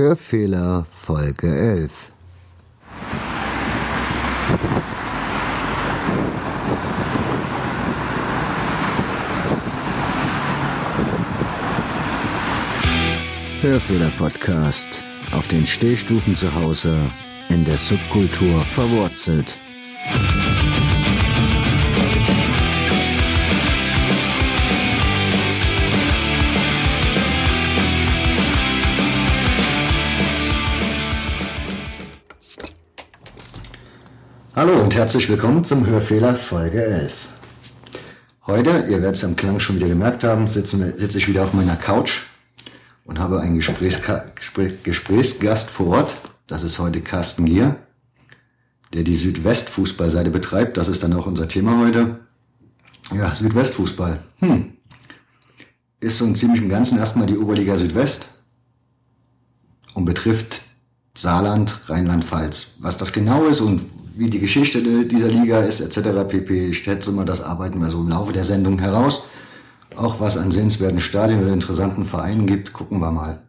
Hörfehler Folge 11 Hörfehler Podcast auf den Stehstufen zu Hause in der Subkultur verwurzelt. Hallo und herzlich willkommen zum Hörfehler Folge 11. Heute, ihr werdet es am Klang schon wieder gemerkt haben, sitze, sitze ich wieder auf meiner Couch und habe einen Gesprächska Gespräch, Gesprächsgast vor Ort. Das ist heute Carsten Gier, der die Südwestfußballseite betreibt. Das ist dann auch unser Thema heute. Ja, Südwestfußball. Hm. Ist so im Ganzen erstmal die Oberliga Südwest und betrifft Saarland, Rheinland-Pfalz. Was das genau ist und wie die Geschichte dieser Liga ist, etc. pp. Ich schätze mal, das arbeiten wir so im Laufe der Sendung heraus. Auch was an sehenswerten Stadien oder interessanten Vereinen gibt, gucken wir mal.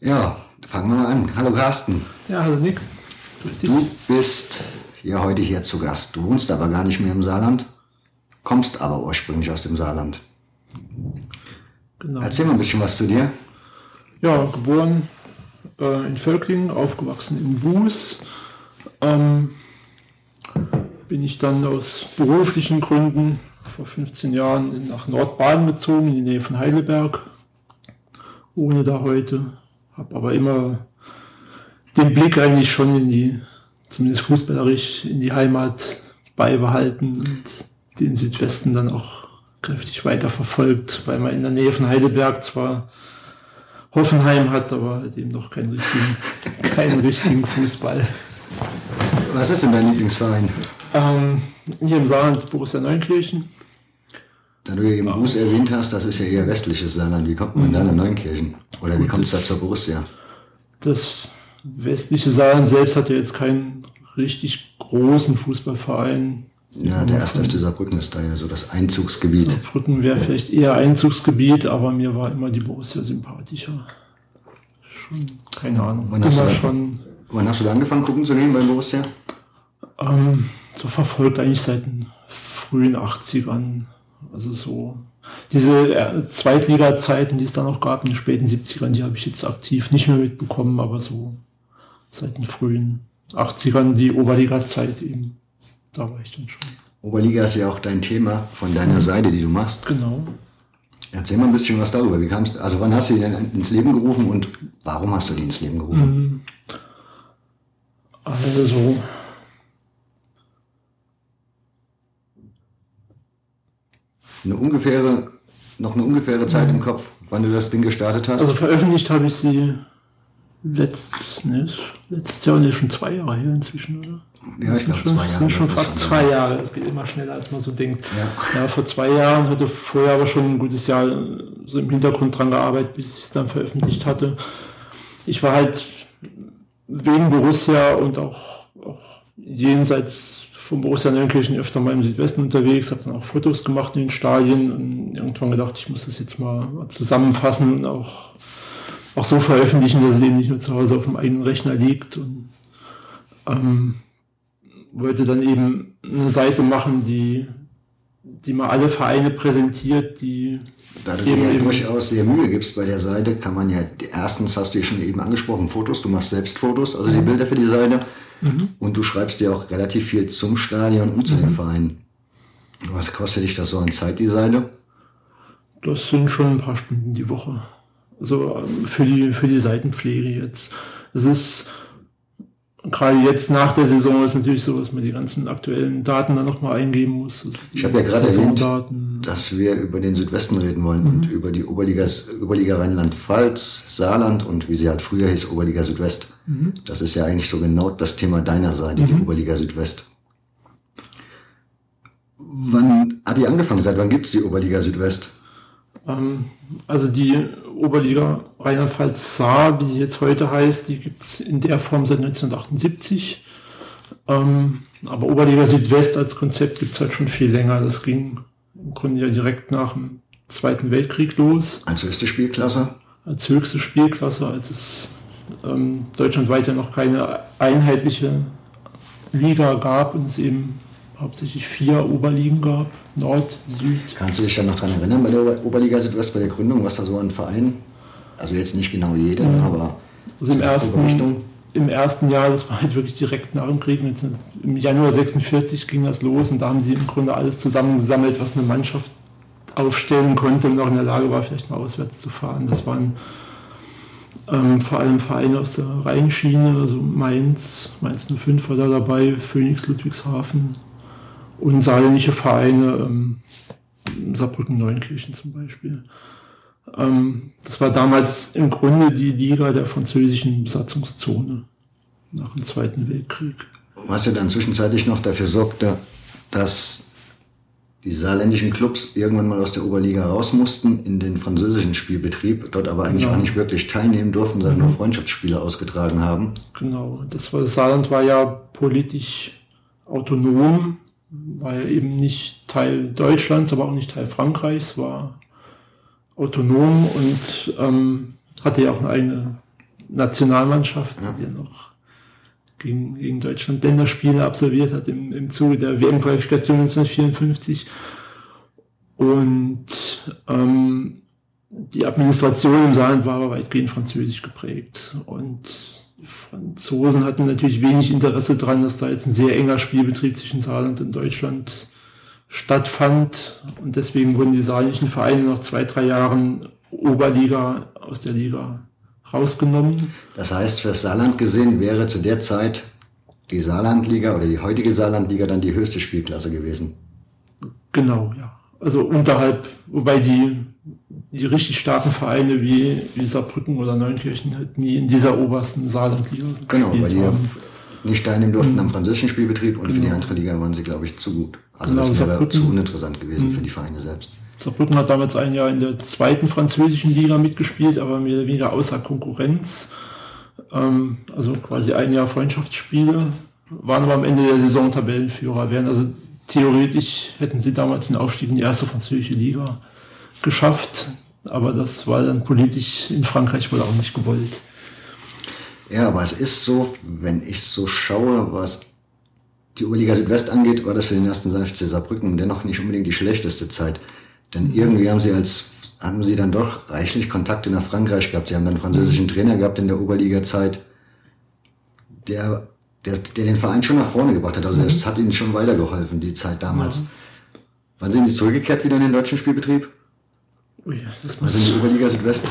Ja, fangen wir mal an. Hallo Carsten. Ja, hallo Nick. Du bist ja heute hier zu Gast. Du wohnst aber gar nicht mehr im Saarland, kommst aber ursprünglich aus dem Saarland. Genau. Erzähl mal ein bisschen was zu dir. Ja, geboren äh, in Völklingen, aufgewachsen in Buß ähm, bin ich dann aus beruflichen Gründen vor 15 Jahren nach Nordbaden gezogen, in die Nähe von Heidelberg. Ohne da heute. Habe aber immer den Blick eigentlich schon in die, zumindest fußballerisch, in die Heimat beibehalten und den Südwesten dann auch kräftig weiterverfolgt, weil man in der Nähe von Heidelberg zwar Hoffenheim hat, aber halt eben noch keinen richtigen, keinen richtigen Fußball. Was ist denn dein Lieblingsverein? Ähm, hier im Saarland Borussia Neunkirchen. Da du ja eben Buß erwähnt hast, das ist ja eher westliches Saarland. Wie kommt man mhm. da nach Neunkirchen? Oder wie kommt es da zur Borussia? Das westliche Saarland selbst hat ja jetzt keinen richtig großen Fußballverein. Ja, der erste FC Saarbrücken ist da ja so das Einzugsgebiet. Saarbrücken wäre vielleicht eher Einzugsgebiet, aber mir war immer die Borussia sympathischer. Schon, keine Ahnung. Wann immer schon, wann hast du da angefangen, gucken zu nehmen bei Borussia? Ähm, so verfolgt eigentlich seit den frühen 80ern. Also so diese äh, Zweitliga-Zeiten, die es dann noch gab in den späten 70ern, die habe ich jetzt aktiv nicht mehr mitbekommen, aber so seit den frühen 80ern die Oberliga-Zeit eben. Da war ich dann schon. Oberliga ist ja auch dein Thema von deiner mhm. Seite, die du machst. Genau. Erzähl mal ein bisschen was darüber. Wie kamst, also wann hast du die denn ins Leben gerufen und warum hast du die ins Leben gerufen? Also eine ungefähre, noch eine ungefähre Zeit im Kopf, wann du das Ding gestartet hast? Also veröffentlicht habe ich sie letztes, ne, letztes Jahr, ne, schon zwei Jahre her inzwischen, oder? Ja, ich glaube zwei Jahre. sind schon fast zwei Jahre. Es geht immer schneller, als man so denkt. Ja. ja. vor zwei Jahren hatte vorher aber schon ein gutes Jahr so im Hintergrund dran gearbeitet, bis ich es dann veröffentlicht hatte. Ich war halt wegen Borussia und auch, auch jenseits vom Borussia Neunkirchen öfter mal im Südwesten unterwegs, habe dann auch Fotos gemacht in den Stadien und irgendwann gedacht, ich muss das jetzt mal zusammenfassen und auch, auch so veröffentlichen, dass es eben nicht nur zu Hause auf dem eigenen Rechner liegt. Und ähm, wollte dann eben eine Seite machen, die, die mal alle Vereine präsentiert, die da du dir ja durchaus sehr Mühe gibst bei der Seite, kann man ja, erstens hast du ja schon eben angesprochen, Fotos, du machst selbst Fotos, also die mhm. Bilder für die Seite. Mhm. Und du schreibst dir auch relativ viel zum Stadion und zu mhm. den Vereinen. Was kostet dich das so an Zeit, die Seite? Das sind schon ein paar Stunden die Woche. Also ähm, für die, für die Seitenpflege jetzt. Es ist gerade jetzt nach der Saison ist natürlich so, dass man die ganzen aktuellen Daten dann nochmal eingeben muss. Also ich habe ja gerade erwähnt, dass wir über den Südwesten reden wollen mhm. und über die Oberliga, Oberliga Rheinland-Pfalz, Saarland und wie sie halt früher hieß, Oberliga Südwest. Mhm. Das ist ja eigentlich so genau das Thema deiner Seite, mhm. die Oberliga Südwest. Wann hat die angefangen? Seit wann gibt es die Oberliga Südwest? Ähm, also die Oberliga Rheinland-Pfalz Saar, wie sie jetzt heute heißt, die gibt es in der Form seit 1978. Ähm, aber Oberliga Südwest als Konzept gibt es halt schon viel länger. Das ging im Grunde ja direkt nach dem Zweiten Weltkrieg los. Als höchste Spielklasse? als höchste Spielklasse, als es ähm, deutschlandweit ja noch keine einheitliche Liga gab und es eben hauptsächlich vier Oberligen gab, Nord, Süd. Kannst du dich dann noch daran erinnern bei der Oberliga Südwest, bei der Gründung, was da so ein Verein, also jetzt nicht genau jeder, mhm. aber also im ersten, im ersten Jahr, das war halt wirklich direkt nach dem Krieg, im Januar 46 ging das los und da haben sie im Grunde alles zusammengesammelt, was eine Mannschaft aufstellen konnte und auch in der Lage war, vielleicht mal auswärts zu fahren. Das waren ähm, vor allem Vereine aus der Rheinschiene, also Mainz, Mainz 05 war da dabei, Phoenix Ludwigshafen und saarländische Vereine, ähm, Saarbrücken Neunkirchen zum Beispiel. Ähm, das war damals im Grunde die Liga der französischen Besatzungszone nach dem Zweiten Weltkrieg. Was ja dann zwischenzeitlich noch dafür sorgte, dass die saarländischen Clubs irgendwann mal aus der Oberliga raus mussten in den französischen Spielbetrieb, dort aber eigentlich genau. auch nicht wirklich teilnehmen durften, sondern mhm. nur Freundschaftsspiele ausgetragen haben. Genau, das war, das Saarland war ja politisch autonom, war ja eben nicht Teil Deutschlands, aber auch nicht Teil Frankreichs, war autonom und ähm, hatte ja auch eine eigene Nationalmannschaft, ja. die ja noch gegen, gegen Deutschland Länderspiele absolviert hat im, im Zuge der WM-Qualifikation 1954. Und ähm, die Administration im Saarland war aber weitgehend französisch geprägt. Und Franzosen hatten natürlich wenig Interesse daran, dass da jetzt ein sehr enger Spielbetrieb zwischen Saarland und Deutschland stattfand. Und deswegen wurden die saarländischen Vereine nach zwei, drei Jahren Oberliga aus der Liga rausgenommen. Das heißt, für das Saarland gesehen wäre zu der Zeit die Saarlandliga oder die heutige Saarlandliga dann die höchste Spielklasse gewesen. Genau, ja. Also unterhalb, wobei die, die richtig starken Vereine wie, wie Saarbrücken oder Neunkirchen halt nie in dieser obersten Saarlandliga Genau, weil die ja nicht teilnehmen durften mhm. am französischen Spielbetrieb und genau. für die genau. andere Liga waren sie, glaube ich, zu gut. Also genau, das wäre zu uninteressant gewesen mhm. für die Vereine selbst. Saarbrücken hat damals ein Jahr in der zweiten französischen Liga mitgespielt, aber mehr oder weniger außer Konkurrenz. Ähm, also quasi ein Jahr Freundschaftsspiele, waren aber am Ende der Saison Tabellenführer, wären also theoretisch hätten sie damals den Aufstieg in die erste französische Liga geschafft, aber das war dann politisch in Frankreich wohl auch nicht gewollt. Ja, aber es ist so, wenn ich so schaue, was die Oberliga Südwest angeht, war das für den ersten FC Saarbrücken dennoch nicht unbedingt die schlechteste Zeit. Denn irgendwie haben sie als, haben sie dann doch reichlich Kontakte nach Frankreich gehabt. Sie haben dann einen französischen mhm. Trainer gehabt in der Oberliga-Zeit, der, der, der den Verein schon nach vorne gebracht hat. Also es mhm. hat ihnen schon weitergeholfen, die Zeit damals. Ja. Wann sind sie zurückgekehrt wieder in den deutschen Spielbetrieb? Ui, das muss... Also in die Oberliga Südwest?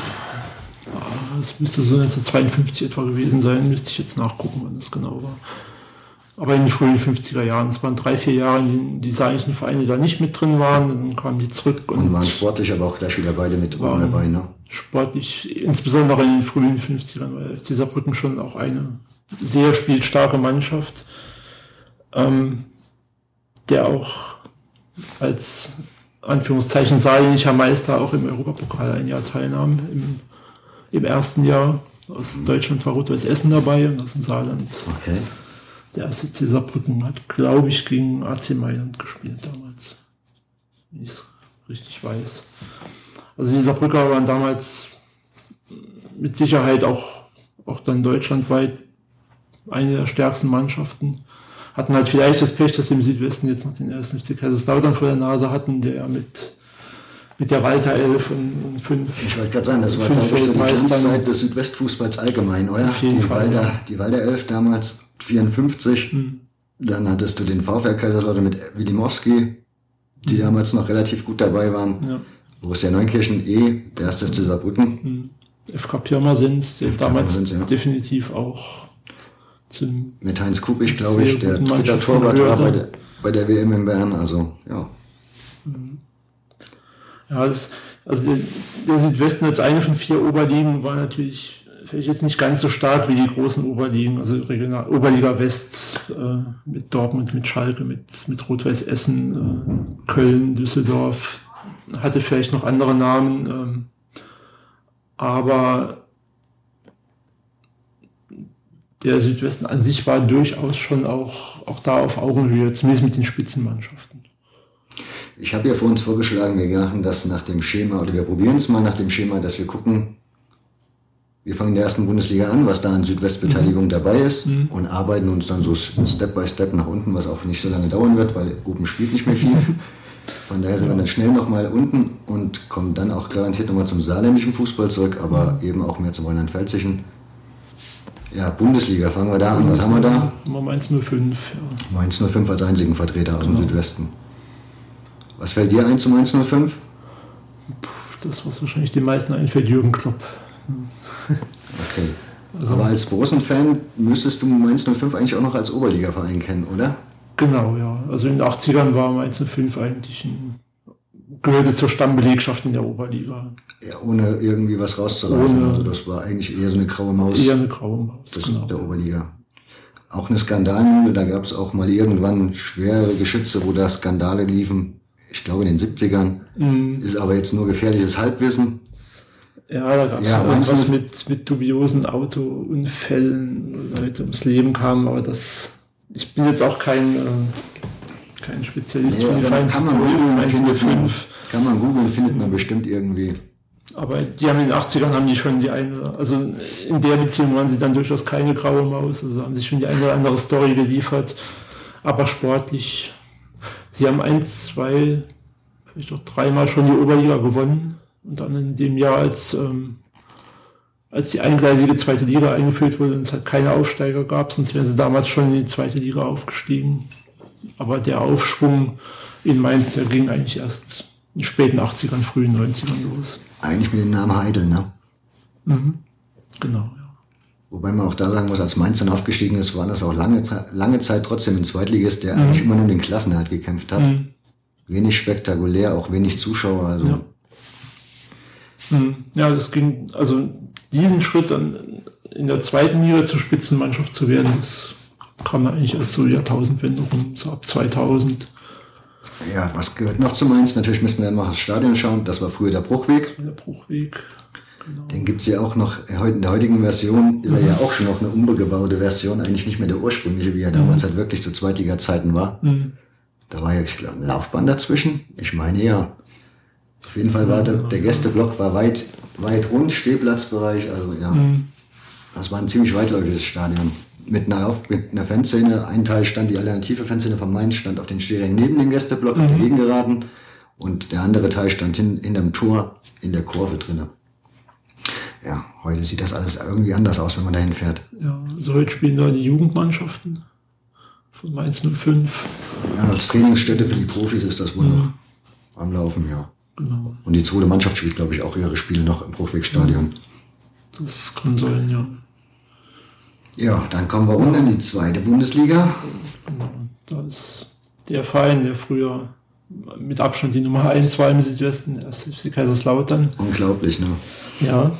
Das müsste so 1952 etwa gewesen sein, müsste ich jetzt nachgucken, wann das genau war. Aber in den frühen 50er Jahren. Es waren drei, vier Jahre, in denen die saarländischen Vereine da nicht mit drin waren. Dann kamen die zurück. Und, und waren sportlich aber auch gleich wieder beide mit waren dabei, ne? Sportlich, insbesondere in den frühen 50ern, weil FC Saarbrücken schon auch eine sehr spielstarke Mannschaft, ähm, der auch als Anführungszeichen saarländischer Meister auch im Europapokal ein Jahr teilnahm. Im, im ersten Jahr aus mhm. Deutschland war Rot-Weiß Essen dabei und aus dem Saarland. Okay der erste Saarbrücken hat, glaube ich, gegen AC Mailand gespielt damals. Wenn ich es richtig weiß. Also die Saarbrücker waren damals mit Sicherheit auch, auch dann deutschlandweit eine der stärksten Mannschaften. Hatten halt vielleicht das Pech, dass sie im Südwesten jetzt noch den ersten FC Kaiserslautern vor der Nase hatten, der mit, mit der Walter 11 und 5. Ich wollte gerade sagen, das war glaube ich so die Glanzzeit des Südwestfußballs allgemein, oder? Die, Fall, Walder, ja. die Walter 11 damals 54. Mhm. Dann hattest du den VfL Kaiserslautern mit Wilimowski, die mhm. damals noch relativ gut dabei waren. Ja. Borussia Neunkirchen eh, der erste FC Saarbrücken. Mhm. FK Pirmasens, der damals Pirmasens, ja. definitiv auch zum Mit Heinz Kubisch, glaube ich, der dritte Torwart war bei der, bei der WM in Bern, also ja. Mhm. Ja, das, also der, der Südwesten als eine von vier Oberligen war natürlich vielleicht jetzt nicht ganz so stark wie die großen Oberligen, also Regional, Oberliga West äh, mit Dortmund, mit Schalke, mit, mit Rot-Weiß Essen, äh, Köln, Düsseldorf, hatte vielleicht noch andere Namen, ähm, aber der Südwesten an sich war durchaus schon auch, auch da auf Augenhöhe, zumindest mit den Spitzenmannschaften. Ich habe ja vor uns vorgeschlagen, wir machen das nach dem Schema, oder wir probieren es mal nach dem Schema, dass wir gucken, wir fangen in der ersten Bundesliga an, was da an Südwestbeteiligung mhm. dabei ist mhm. und arbeiten uns dann so Step by Step nach unten, was auch nicht so lange dauern wird, weil oben spielt nicht mehr viel. Von daher sind wir dann schnell nochmal unten und kommen dann auch garantiert nochmal zum saarländischen Fußball zurück, aber eben auch mehr zum rheinland-pfälzischen. Ja, Bundesliga, fangen wir da an. Was haben wir da? Mainz 05. Ja. Mainz 05 als einzigen Vertreter aus genau. dem Südwesten. Was fällt dir ein zu Mainz 05? Das, was wahrscheinlich den meisten einfällt, Jürgen Klopp. Okay. Also, Aber als Borussen-Fan müsstest du Mainz 05 eigentlich auch noch als Oberliga-Verein kennen, oder? Genau, ja. Also in den 80ern war Mainz 05 eigentlich ein, gehörte zur Stammbelegschaft in der Oberliga. Ja, ohne irgendwie was rauszureißen. Ohne, also das war eigentlich eher so eine graue Maus. Eher eine graue Maus. Das genau. der Oberliga. Auch eine Skandalmühle, da gab es auch mal irgendwann schwere Geschütze, wo da Skandale liefen. Ich glaube in den 70ern. Mhm. Ist aber jetzt nur gefährliches Halbwissen. Ja, da gab es ja, was mit, mit dubiosen Autounfällen, wo Leute ums Leben kamen, aber das, ich bin jetzt auch kein, äh, kein Spezialist ja, für die Vereinshistorie. Kann man googeln, findet man bestimmt irgendwie. Aber die haben in den 80ern haben die schon die eine, also in der Beziehung waren sie dann durchaus keine graue Maus, also haben sie schon die eine oder andere Story geliefert, aber sportlich. Sie haben eins, zwei, vielleicht auch dreimal schon die Oberliga gewonnen und dann in dem Jahr, als, ähm, als die eingleisige zweite Liga eingeführt wurde und es halt keine Aufsteiger gab, sonst wären sie damals schon in die zweite Liga aufgestiegen. Aber der Aufschwung in Mainz, der ging eigentlich erst in den späten 80ern, frühen 90ern los. Eigentlich mit dem Namen Heidel, ne? Mhm. Genau, ja. Wobei man auch da sagen muss, als Mainz dann aufgestiegen ist, war das auch lange, lange Zeit trotzdem ein Zweitligist, der mhm. eigentlich immer nur den Klassenerhalt gekämpft hat. Mhm. Wenig spektakulär, auch wenig Zuschauer. Also ja. Hm. Ja, das ging, also diesen Schritt dann in der zweiten Liga zur Spitzenmannschaft zu werden, das kam eigentlich erst so Jahrtausendwende rum, so ab 2000. Ja, was gehört noch zu Mainz? Natürlich müssen wir dann mal das Stadion schauen. Das war früher der Bruchweg. Der Bruchweg. Genau. Den gibt's ja auch noch, in der heutigen Version ist er ja auch schon noch eine umgebaute Version, eigentlich nicht mehr der ursprüngliche, wie er damals mhm. halt wirklich zu Zweitliga-Zeiten war. Mhm. Da war ja, ich glaube, ein Laufbahn dazwischen. Ich meine ja. Auf jeden Fall war der, der Gästeblock war weit, weit rund, Stehplatzbereich, also ja. Mhm. Das war ein ziemlich weitläufiges Stadion. Mit einer, mit einer Fanszene, ein Teil stand, die alternative Fanszene von Mainz stand auf den Stehrängen neben dem Gästeblock, mhm. auf der. Gegengeraden. Und der andere Teil stand hin, hinterm Tor in der Kurve drinnen. Ja, heute sieht das alles irgendwie anders aus, wenn man dahin fährt. Ja, also heute spielen da die Jugendmannschaften von Mainz 05. Ja, als Trainingsstätte für die Profis ist das wohl mhm. noch am Laufen, ja. Genau. Und die zweite Mannschaft spielt, glaube ich, auch ihre Spiele noch im Bruchwegstadion. Das kann sein, ja. Ja, dann kommen wir runter in die zweite Bundesliga. Genau. Da ist der Verein, der früher mit Abstand die Nummer 1 war im Südwesten, der FC Kaiserslautern. Unglaublich, ne? Ja.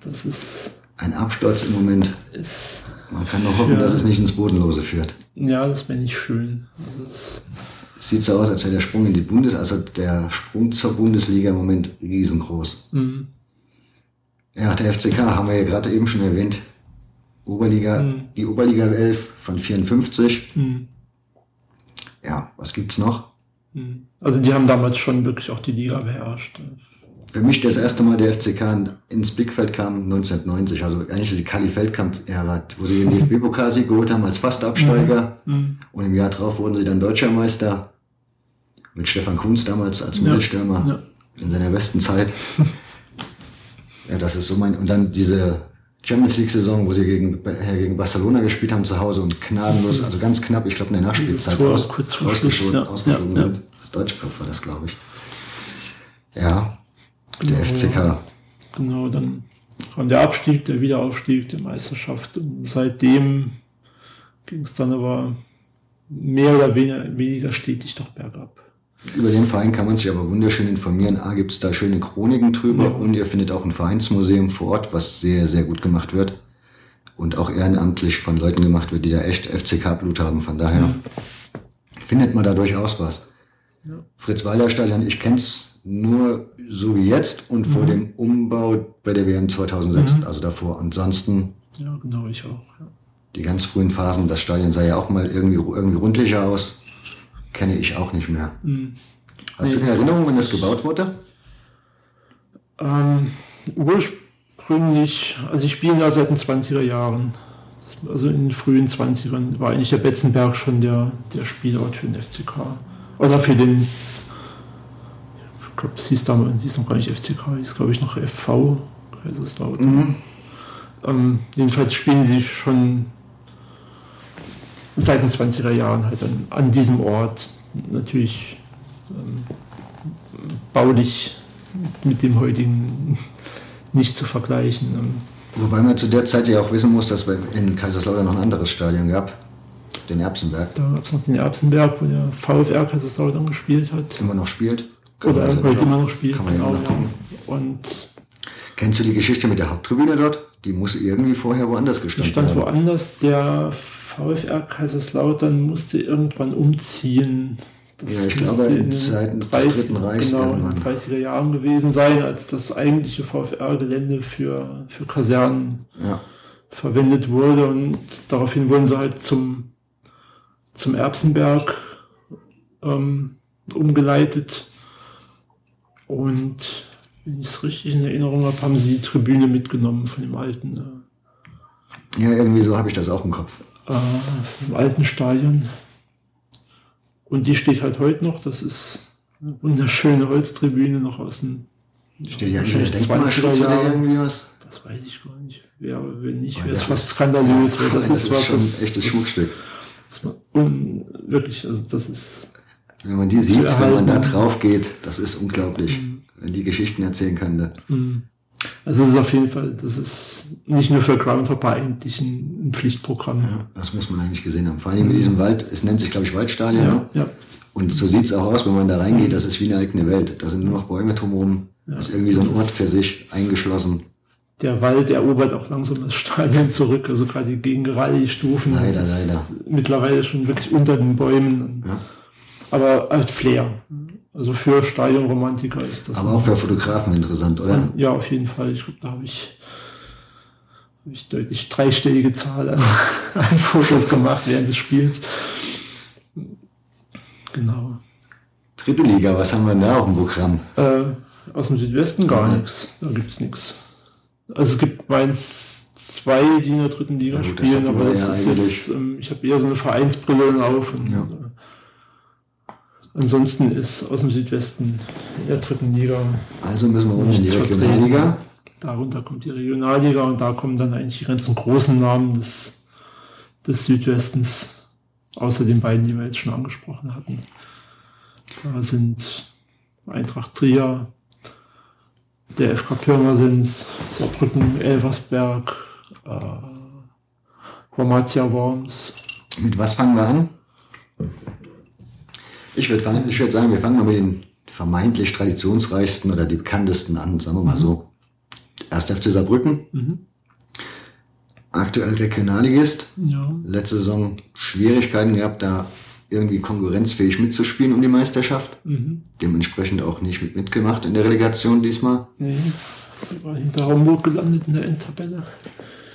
Das ist. Ein Absturz im Moment. Ist, Man kann nur hoffen, ja, dass es nicht ins Bodenlose führt. Ja, das wäre nicht schön. Also sieht so aus, als wäre der Sprung in die Bundes, also der Sprung zur Bundesliga im Moment riesengroß. Mhm. Ja, der FCK haben wir ja gerade eben schon erwähnt. Oberliga, mhm. die Oberliga 11 von 54. Mhm. Ja, was gibt's noch? Mhm. Also die haben damals schon wirklich auch die Liga beherrscht. Für mich das erste Mal der FCK ins Blickfeld kam 1990, also eigentlich die Kali Feldkamp-Ära, wo sie den DFB-Pokal geholt haben als Fastabsteiger mhm. mhm. und im Jahr drauf wurden sie dann Deutscher Meister mit Stefan Kunz damals als Mittelstürmer ja. in seiner besten Zeit. ja, das ist so mein, und dann diese Champions League Saison, wo sie gegen, äh, gegen Barcelona gespielt haben zu Hause und gnadenlos, also ganz knapp, ich glaube in der Nachspielzeit Tor, aus, ausgeschoben, ja. ausgeschoben ja, sind. Das deutsche Kopf war das, glaube ich. Ja, der genau, FCK. Genau, dann kam der Abstieg, der Wiederaufstieg, die Meisterschaft und seitdem ging es dann aber mehr oder weniger, weniger stetig doch bergab. Über den Verein kann man sich aber wunderschön informieren. A, gibt es da schöne Chroniken drüber ja. und ihr findet auch ein Vereinsmuseum vor Ort, was sehr, sehr gut gemacht wird. Und auch ehrenamtlich von Leuten gemacht wird, die da echt FCK-Blut haben. Von daher ja. findet man da durchaus was. Ja. Fritz-Walter-Stadion, ich kenn's nur so wie jetzt und mhm. vor dem Umbau bei der WM 2006, mhm. also davor. Ansonsten. Ja, genau, ich auch. Die ganz frühen Phasen, das Stadion sah ja auch mal irgendwie, irgendwie rundlicher aus kenne ich auch nicht mehr. Mhm. Hast du eine Erinnerung, wenn das gebaut wurde? Ähm, gründlich, also ich spiele da seit den 20er Jahren. Also in den frühen 20ern war eigentlich der Betzenberg schon der, der Spielort für den FCK. Oder für den, ich glaube, es hieß damals, hieß noch gar nicht FCK, hieß glaube ich noch FV, Kaiserslautern. Mhm. Ähm, jedenfalls spielen sie schon seit den 20er Jahren halt an, an diesem Ort. Natürlich ähm, baulich mit dem heutigen nicht zu vergleichen. Ähm. Wobei man zu der Zeit ja auch wissen muss, dass es in Kaiserslautern noch ein anderes Stadion gab, den Erbsenberg. Da gab es noch den Erbsenberg, wo der VfR Kaiserslautern gespielt hat. Immer noch spielt. Kann Oder heute noch, immer noch spielt. Kann man genau, ja. Und Kennst du die Geschichte mit der Haupttribüne dort? Die muss irgendwie vorher woanders gestanden haben. Die stand haben. woanders. Der VfR Kaiserslautern musste irgendwann umziehen. Das ja, ich glaube in Zeiten 30, des Dritten Reichs genau, in den 30er Jahren gewesen sein, als das eigentliche VfR-Gelände für, für Kasernen ja. verwendet wurde. Und daraufhin wurden sie halt zum, zum Erbsenberg ähm, umgeleitet. Und wenn ich es richtig in Erinnerung habe, haben sie die Tribüne mitgenommen von dem alten. Äh, ja, irgendwie so habe ich das auch im Kopf. Äh, vom alten Stadion. Und die steht halt heute noch. Das ist eine wunderschöne Holztribüne noch aus dem. Steht ja nicht Denkmalschutz oder irgendwie was? Das weiß ich gar nicht. Wer, wenn nicht, wäre es fast skandalös. Weil das, das ist, was, schon ein echtes Schmuckstück. Man, wirklich, also das ist. Wenn man die sieht, wenn man da drauf geht, das ist unglaublich, mhm. Wenn die Geschichten erzählen könnte. Mhm. Also es ist auf jeden Fall, das ist nicht nur für Groundhopper eigentlich ein, ein Pflichtprogramm. Ja, das muss man eigentlich gesehen haben. Vor allem mit diesem Wald, es nennt sich glaube ich Waldstadion. Ja, ne? ja. Und so sieht es auch aus, wenn man da reingeht, das ist wie eine eigene Welt. Da sind nur noch Bäume drumherum. Ja, das ist irgendwie so ein Ort für sich, eingeschlossen. Der Wald erobert auch langsam das Stadion zurück, also gerade gegen Rallye-Stufen. Leider, leider. Mittlerweile schon wirklich unter den Bäumen. Ja. Aber halt Flair. Also für Stadionromantiker ist das. Aber auch für Fotografen interessant, oder? Ja, auf jeden Fall. Ich glaube, da habe ich, hab ich deutlich dreistellige Zahl an, an Fotos gemacht während des Spiels. Genau. Dritte Liga, was haben wir denn da auf dem Programm? Äh, aus dem Südwesten gar ja. nichts. Da gibt es nichts. Also es gibt meins zwei, die in der dritten Liga ja, gut, spielen, aber das ja ist jetzt, ähm, ich habe eher so eine Vereinsbrille auf. Und, ja. Ansonsten ist aus dem Südwesten in der dritten Liga. Also müssen wir unten in die Regionalliga. Darunter kommt die Regionalliga und da kommen dann eigentlich die ganzen großen Namen des, des Südwestens, außer den beiden, die wir jetzt schon angesprochen hatten. Da sind Eintracht Trier, der FK Pirmasens, Saarbrücken, Elversberg, äh, Hormatia Worms. Mit was fangen wir an? Ich würde würd sagen, wir fangen mal mit den vermeintlich traditionsreichsten oder die bekanntesten an, sagen wir mal so. Erst FC Saarbrücken. Mhm. Aktuell Regionalligist. Ja. Letzte Saison Schwierigkeiten gehabt, da irgendwie konkurrenzfähig mitzuspielen um die Meisterschaft. Mhm. Dementsprechend auch nicht mit mitgemacht in der Relegation diesmal. Nee, sie war hinter Hamburg gelandet in der Endtabelle.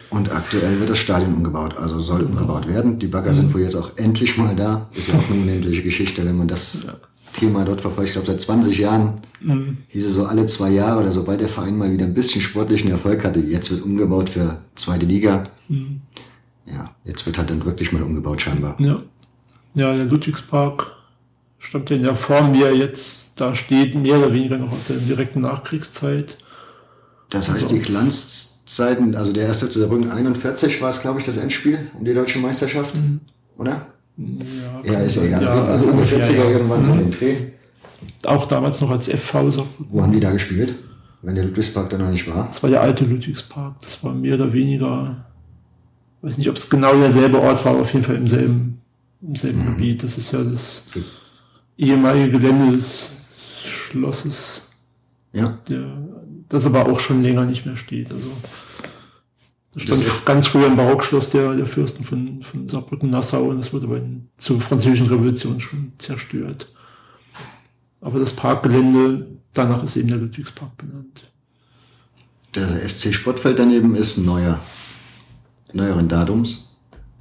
Und aktuell wird das Stadion umgebaut, also soll genau. umgebaut werden. Die Bagger mhm. sind wohl jetzt auch endlich mal da. Ist ja auch eine unendliche Geschichte, wenn man das ja. Thema dort verfolgt. Ich glaube, seit 20 Jahren mhm. hieß es so alle zwei Jahre oder sobald der Verein mal wieder ein bisschen sportlichen Erfolg hatte, jetzt wird umgebaut für zweite Liga. Mhm. Ja, jetzt wird halt dann wirklich mal umgebaut scheinbar. Ja, ja der Ludwigspark stammt ja in der Form, wie er jetzt da steht, mehr oder weniger noch aus der direkten Nachkriegszeit. Das heißt, also, die Glanz Zeiten, also der erste FC Saarbrücken 41 war es, glaube ich, das Endspiel um die deutsche Meisterschaft, mhm. oder? Ja, ja ist ja egal. Ja, also ungefähr 40er ja. irgendwann mhm. den Dreh. Auch damals noch als FV Saarbrücken. Wo haben die da gespielt? Wenn der Ludwigspark da noch nicht war? Das war der alte Ludwigspark. Das war mehr oder weniger, ich weiß nicht, ob es genau derselbe Ort war, aber auf jeden Fall im selben, im selben mhm. Gebiet. Das ist ja das ehemalige Gelände des Schlosses. Ja. Der das aber auch schon länger nicht mehr steht. Also das stand das ganz früher im Barockschloss der, der Fürsten von, von Saarbrücken-Nassau und das wurde aber in, zur französischen Revolution schon zerstört. Aber das Parkgelände, danach ist eben der Ludwigspark benannt. Der FC Sportfeld daneben ist neuer, neueren Datums.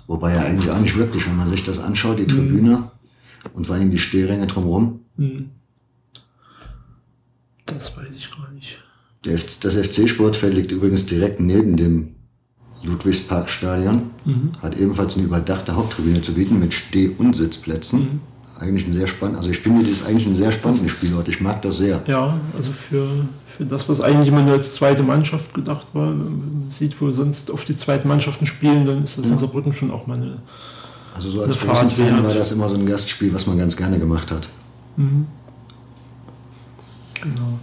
Wobei ja eigentlich auch nicht wirklich, wenn man sich das anschaut, die Tribüne mhm. und vor allem die Stehränge drumherum. Mhm. Das weiß ich gar nicht. Das FC-Sportfeld liegt übrigens direkt neben dem Ludwigsparkstadion. Mhm. Hat ebenfalls eine überdachte Haupttribüne zu bieten mit Steh- und Sitzplätzen. Mhm. Eigentlich ein sehr spannend, also ich finde, das ist eigentlich ein sehr spannender Spielort. Ich mag das sehr. Ja, also für, für das, was eigentlich immer nur als zweite Mannschaft gedacht war, man sieht, wo sonst oft die zweiten Mannschaften spielen, dann ist das ja. in Saarbrücken schon auch mal eine. Also so als Fan war das immer so ein Gastspiel, was man ganz gerne gemacht hat. Mhm. Genau.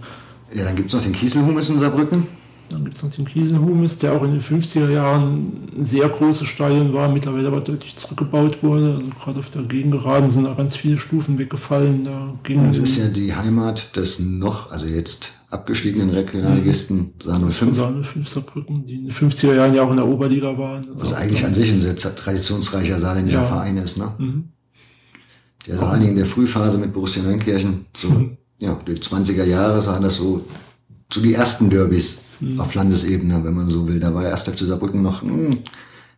Ja, dann gibt es noch den Kieselhumus in Saarbrücken. Dann gibt es noch den Kieselhumus, der auch in den 50er Jahren ein sehr großes Stadion war, mittlerweile aber deutlich zurückgebaut wurde. Also gerade auf der Gegengeraden sind da ganz viele Stufen weggefallen. Da ging das ist ja die Heimat des noch, also jetzt abgestiegenen Regionalligisten Sahne 5. Sahne 5 Saarbrücken, die in den 50er Jahren ja auch in der Oberliga waren. Also Was eigentlich an sich ein sehr traditionsreicher saarländischer ja. Verein ist, ne? Mhm. Der vor allen Dingen in der Frühphase mit Borussia Neunkirchen, so, mhm. ja, die 20er Jahre waren das so, so die ersten Derbys mhm. auf Landesebene, wenn man so will. Da war der erste FC Saarbrücken noch mh, hm,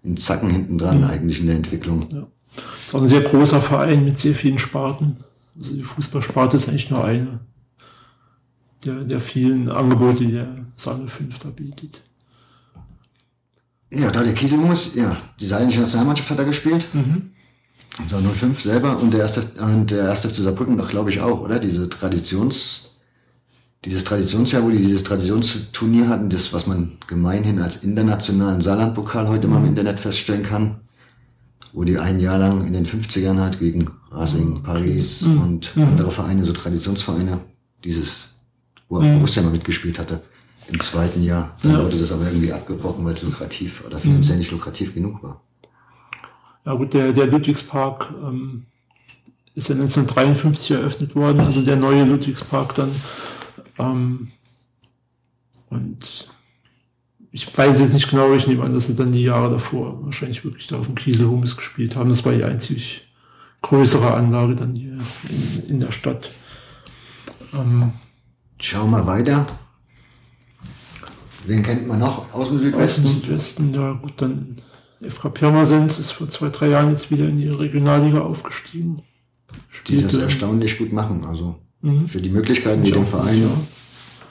in Zacken hinten dran mhm. eigentlich in der Entwicklung. Ja. Das war ein sehr großer Verein mit sehr vielen Sparten. Also die Fußballsparte ist eigentlich nur eine der, der vielen Angebote, die der Saale 5 da bietet. Ja, da der Kieselhumus, ja, die saarländische Nationalmannschaft hat er gespielt. Mhm. So 05 selber und der erste, und der erste FC Saarbrücken doch, glaube ich, auch, oder? Diese Traditions, dieses Traditionsjahr, wo die dieses Traditionsturnier hatten, das, was man gemeinhin als internationalen Saarlandpokal heute mhm. mal im mhm. Internet feststellen kann, wo die ein Jahr lang in den 50ern halt gegen Racing, Paris mhm. und mhm. andere Vereine, so Traditionsvereine, dieses, wo auch mhm. Borussia mal mitgespielt hatte, im zweiten Jahr. Dann ja. wurde das aber irgendwie abgebrochen, weil es lukrativ oder finanziell mhm. nicht lukrativ genug war. Ja gut, der, der Ludwigspark ähm, ist ja 1953 eröffnet worden, also der neue Ludwigspark dann ähm, und ich weiß jetzt nicht genau, ich nehme an, dass sie dann die Jahre davor wahrscheinlich wirklich da auf dem Kieselhumus gespielt haben. Das war die einzig größere Anlage dann hier in, in der Stadt. Ähm, Schauen wir weiter. Wen kennt man noch aus dem Südwesten? Aus dem Südwesten, ja gut, dann FK Pirmasens ist vor zwei, drei Jahren jetzt wieder in die Regionalliga aufgestiegen. Die das erstaunlich gut machen. Also mhm. für die Möglichkeiten, die dem Verein ja.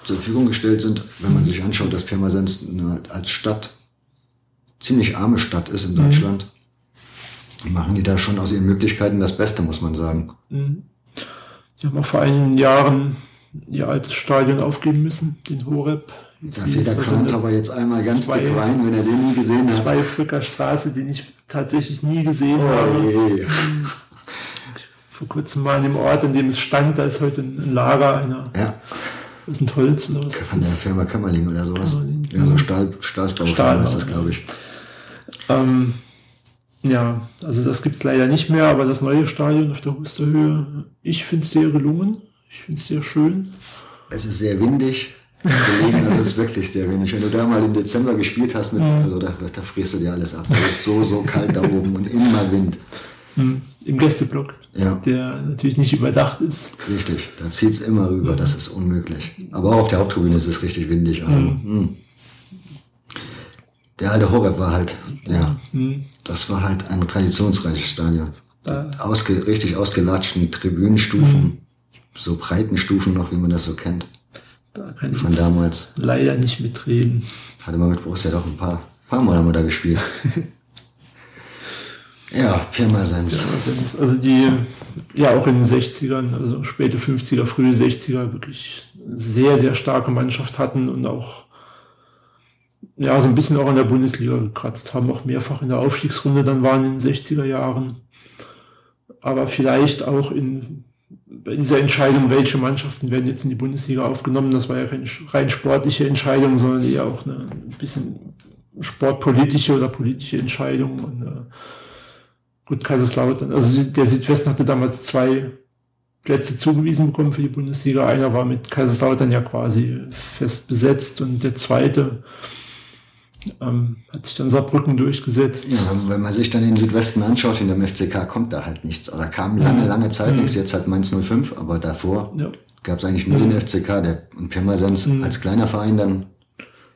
zur Verfügung gestellt sind, wenn man sich anschaut, dass Pirmasens als Stadt ziemlich arme Stadt ist in Deutschland, mhm. machen die da schon aus ihren Möglichkeiten das Beste, muss man sagen. Mhm. Die haben auch vor einigen Jahren ihr altes Stadion aufgeben müssen, den Horeb. Da fehlt der Kant aber jetzt einmal ganz zwei, dick rein, wenn er den nie gesehen hat. Zwei Frücker Straße, den ich tatsächlich nie gesehen oh, habe. Je vor kurzem mal an dem Ort, an dem es stand, da ist heute ein Lager einer. Ja. Das ist ein Holz oder was? Von der Firma Kämmerling oder sowas. Kämmerling. Ja, so Stahl, Stahlbau Stahl, ist das, glaube ich. Ähm, ja, also das gibt es leider nicht mehr, aber das neue Stadion auf der Husterhöhe, ich finde es sehr gelungen. Ich finde es sehr schön. Es ist sehr windig. Gelegen, das ist wirklich sehr windig. Wenn du da mal im Dezember gespielt hast, mit, mhm. also da, da frierst du dir alles ab. Es ist so, so kalt da oben und immer Wind. Mhm. Im Gästeblock, ja. der natürlich nicht überdacht ist. Richtig, da zieht es immer rüber, mhm. das ist unmöglich. Aber auch auf der Haupttribüne ist es richtig windig. Also. Hm. Der alte Horeb war halt, ja, mhm. das war halt ein traditionsreiches Stadion. Ausge, richtig ausgelatschten Tribünenstufen, mhm. So breiten Stufen noch, wie man das so kennt. Da kann ich Von damals. leider nicht mitreden. Hatte man mit Borussia doch ein paar, paar Mal haben wir da gespielt. Ja, Pirmasens. Also die, ja auch in den 60ern, also späte 50er, frühe 60er wirklich sehr, sehr starke Mannschaft hatten und auch ja, so ein bisschen auch in der Bundesliga gekratzt haben, auch mehrfach in der Aufstiegsrunde dann waren in den 60er Jahren. Aber vielleicht auch in bei dieser Entscheidung, welche Mannschaften werden jetzt in die Bundesliga aufgenommen, das war ja keine rein sportliche Entscheidung, sondern eher auch eine ein bisschen sportpolitische oder politische Entscheidung. Und, äh, gut, Kaiserslautern, also der Südwesten hatte damals zwei Plätze zugewiesen bekommen für die Bundesliga. Einer war mit Kaiserslautern ja quasi fest besetzt und der zweite ähm, hat sich dann Saarbrücken durchgesetzt. Ja, wenn man sich dann den Südwesten anschaut, in dem FCK kommt da halt nichts. Oder kam lange, lange Zeit mhm. nichts. Jetzt halt Mainz 05, aber davor ja. gab es eigentlich nur mhm. den FCK der, und Pirmasens mhm. als kleiner Verein dann.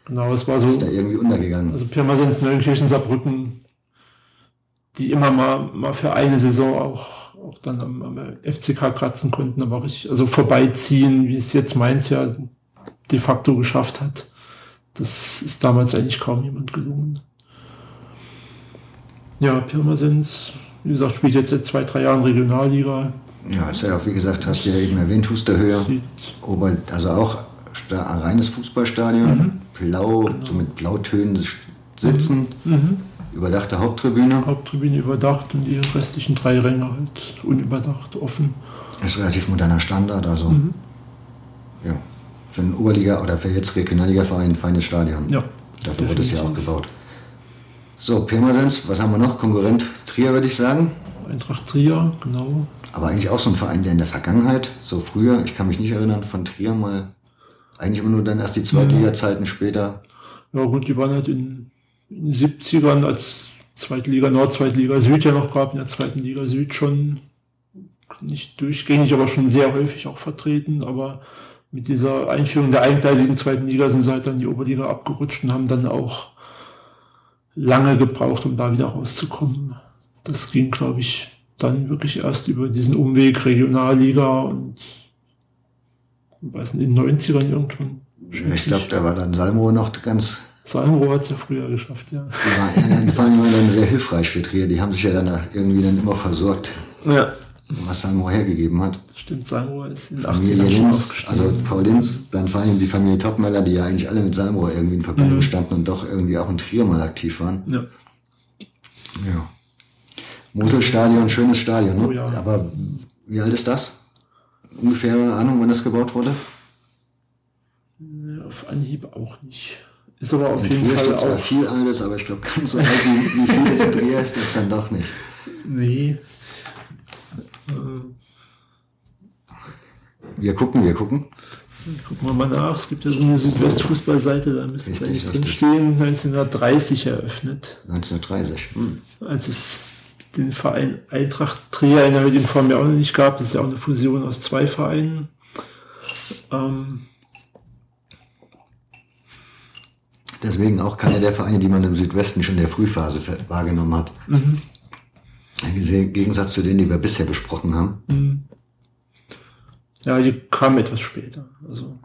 Genau, es war so. Ist da irgendwie untergegangen. Also Pirmasens, Neunkirchen, Saarbrücken, die immer mal, mal für eine Saison auch, auch dann am, am FCK kratzen konnten, aber richtig, also vorbeiziehen, wie es jetzt Mainz ja de facto geschafft hat. Das ist damals eigentlich kaum jemand gelungen. Ja, Pirmasens, wie gesagt, spielt jetzt seit zwei, drei Jahren Regionalliga. Ja, ist ja auch, wie gesagt, hast du ja eben erwähnt, Husterhöhe. Ober, also auch ein reines Fußballstadion, mhm. blau, genau. so mit Blautönen sitzen, mhm. mhm. überdachte Haupttribüne. Haupttribüne überdacht und die restlichen drei Ränge halt unüberdacht, offen. Ist relativ moderner Standard, also mhm. ja, für einen Oberliga- oder für jetzt Regionalliga-Verein ein feines Stadion. Ja. Dafür wurde es ja auch gebaut. So, Pirmasens, was haben wir noch? Konkurrent Trier, würde ich sagen. Eintracht Trier, genau. Aber eigentlich auch so ein Verein, der in der Vergangenheit, so früher, ich kann mich nicht erinnern, von Trier mal, eigentlich immer nur dann erst die Zweitliga-Zeiten später. Ja gut, die waren halt in, in den 70ern als Zweite Liga Nord, Zweite Liga Süd ja noch gab, in der zweiten Liga Süd schon nicht durchgängig, aber schon sehr häufig auch vertreten. Aber mit dieser Einführung der eingleisigen zweiten Liga sind sie halt dann in die Oberliga abgerutscht und haben dann auch lange gebraucht, um da wieder rauszukommen. Das ging, glaube ich, dann wirklich erst über diesen Umweg Regionalliga und weiß nicht, in den 90ern irgendwann. Ich glaube, da war dann Salmo noch ganz. Salmo hat es ja früher geschafft, ja. Die, war, ja, die waren dann sehr hilfreich für Trier. Die haben sich ja dann irgendwie dann immer versorgt. Ja. Was Salmo hergegeben hat. Stimmt, Salmo ist in Familie Linz, also Paul Linz, dann vor allem die Familie Topmeller, die ja eigentlich alle mit Salmo irgendwie in Verbindung mhm. standen und doch irgendwie auch in Trier mal aktiv waren. Ja. Ja. Moselstadion, schönes Stadion, ne? Oh, ja. Aber wie alt ist das? Ungefähr Ahnung, wann das gebaut wurde? Auf Anhieb auch nicht. Ist aber auf in jeden Trier Fall zwar viel Altes, aber ich glaube, ganz so alt wie, wie viel es in Trier ist, ist dann doch nicht. Nee. Wir gucken, wir gucken. Gucken wir mal nach. Es gibt ja so eine Südwestfußballseite, da müsste es eigentlich drin stehen. 1930 eröffnet. 1930. Hm. Als es den Verein Eintracht Trier in der heutigen Form ja auch noch nicht gab. Das ist ja auch eine Fusion aus zwei Vereinen. Ähm Deswegen auch keiner der Vereine, die man im Südwesten schon in der Frühphase wahrgenommen hat. Mhm. Im Gegensatz zu denen, die wir bisher besprochen haben. Mhm. Ja, die kamen etwas später. Also.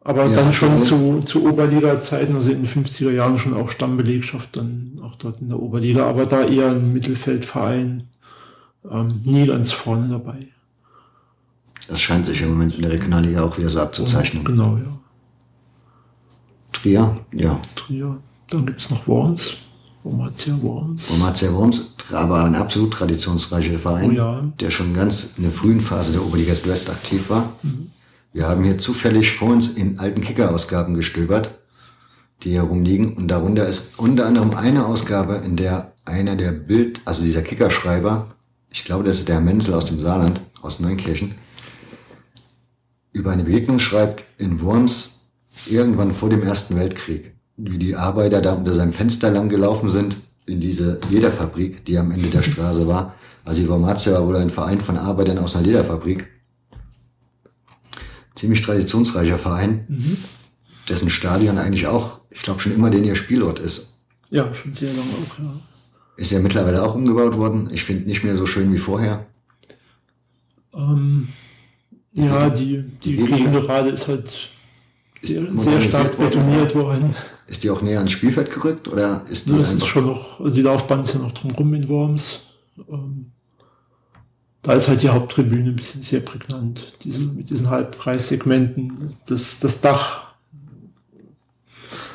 Aber ja, dann schon zu, zu Oberliga-Zeiten, also in den 50er Jahren schon auch Stammbelegschaft, dann auch dort in der Oberliga, aber da eher ein Mittelfeldverein, ähm, nie ganz vorne dabei. Das scheint sich im Moment in der Regionalliga auch wieder so abzuzeichnen. genau, ja. Trier, ja. Trier. Dann gibt es noch Worms. Wormatia Worms. Wormatia Worms, aber ein absolut traditionsreicher Verein, oh ja. der schon ganz in der frühen Phase der Oberliga West aktiv war. Mhm. Wir haben hier zufällig vor uns in alten Kicker-Ausgaben gestöbert, die hier rumliegen. Und darunter ist unter anderem eine Ausgabe, in der einer der Bild, also dieser Kickerschreiber, ich glaube, das ist der Menzel aus dem Saarland, aus Neunkirchen, über eine Begegnung schreibt in Worms irgendwann vor dem Ersten Weltkrieg, wie die Arbeiter da unter seinem Fenster lang gelaufen sind in diese Lederfabrik, die am Ende der Straße war. Also die Wormatia war wohl ein Verein von Arbeitern aus einer Lederfabrik ziemlich traditionsreicher Verein, mhm. dessen Stadion eigentlich auch, ich glaube, schon immer den ihr Spielort ist. Ja, schon sehr lange auch, ja. Ist ja mittlerweile auch umgebaut worden. Ich finde nicht mehr so schön wie vorher. Ähm, ja, die, die, die Gegengerade ist halt sehr, sehr stark betoniert worden. Ist die auch näher ans Spielfeld gerückt oder ist die? Das ist schon noch, also die Laufbahn ist ja noch drumherum in Worms. Ähm, da ist halt die Haupttribüne ein bisschen sehr prägnant. Diese, mit diesen Halbkreissegmenten, das, das Dach.